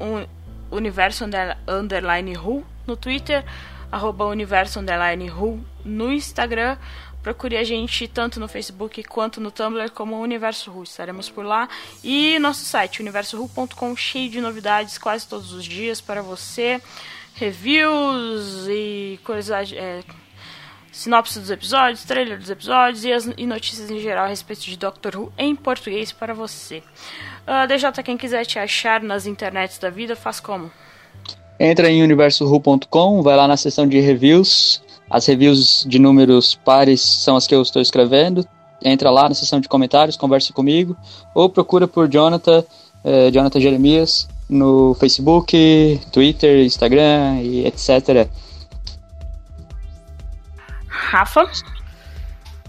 un, universo underline Ru no Twitter, arroba universo underline Ru no Instagram. Procure a gente tanto no Facebook quanto no Tumblr como Universo Ru. Estaremos por lá. E nosso site, universoru.com, cheio de novidades quase todos os dias para você. Reviews e coisas. É, sinopse dos episódios, trailer dos episódios e, as, e notícias em geral a respeito de Doctor Who em português para você. Uh, ah, DJ, quem quiser te achar nas internets da vida, faz como? Entra em universoru.com, vai lá na seção de reviews. As reviews de números pares são as que eu estou escrevendo. Entra lá na seção de comentários, conversa comigo. Ou procura por Jonathan, eh, Jonathan Jeremias, no Facebook, Twitter, Instagram e etc. Rafa?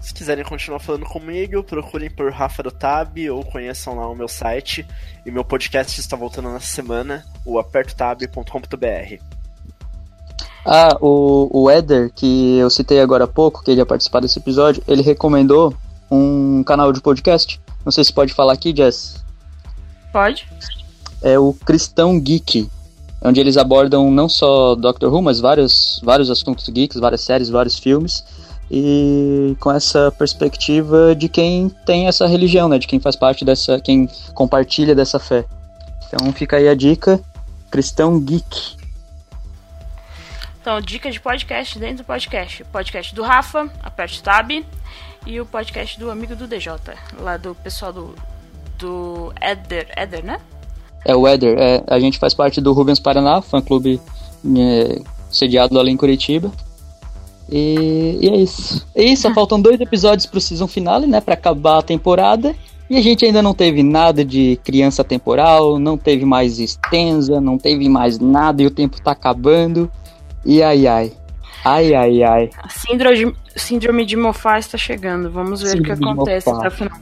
Se quiserem continuar falando comigo, procurem por Rafa do Tab ou conheçam lá o meu site. E meu podcast está voltando nessa semana, o apertotab.com.br. Ah, o, o Eder, que eu citei agora há pouco, que ele ia participar desse episódio, ele recomendou um canal de podcast. Não sei se pode falar aqui, Jess. Pode. É o Cristão Geek, onde eles abordam não só Doctor Who, mas vários, vários assuntos geeks, várias séries, vários filmes e com essa perspectiva de quem tem essa religião, né, de quem faz parte dessa, quem compartilha dessa fé. Então fica aí a dica, Cristão Geek. Então, dica de podcast dentro do podcast. Podcast do Rafa, aperte tab, e o podcast do amigo do DJ, lá do pessoal do, do Eder, Eder, né? É o Eder, é, a gente faz parte do Rubens Paraná, fã clube é, sediado ali em Curitiba. E, e é isso. É isso, faltam dois episódios pro season finale, né? Pra acabar a temporada. E a gente ainda não teve nada de criança temporal, não teve mais extensa, não teve mais nada e o tempo tá acabando. E ai ai. Ai ai ai. A síndrome, síndrome de Mofá está chegando. Vamos ver síndrome o que acontece até o final.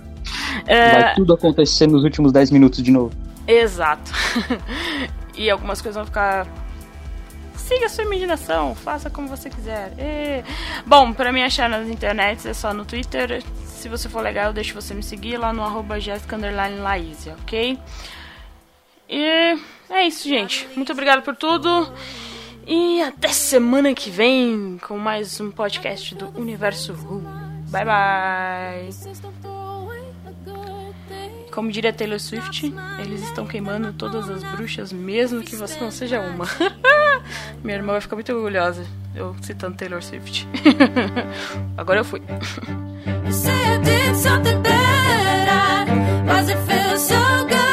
É... Vai tudo acontecer nos últimos 10 minutos de novo. Exato. e algumas coisas vão ficar siga sua imaginação, faça como você quiser. E... Bom, para me achar nas internets é só no Twitter. Se você for legal, eu deixo você me seguir lá no arroba ok? E é isso, gente. Muito obrigado por tudo. E até semana que vem com mais um podcast do Universo Who. Bye bye. Como diria Taylor Swift, eles estão queimando todas as bruxas, mesmo que você não seja uma. Minha irmã vai ficar muito orgulhosa, eu citando Taylor Swift. Agora eu fui. You say did something it so good.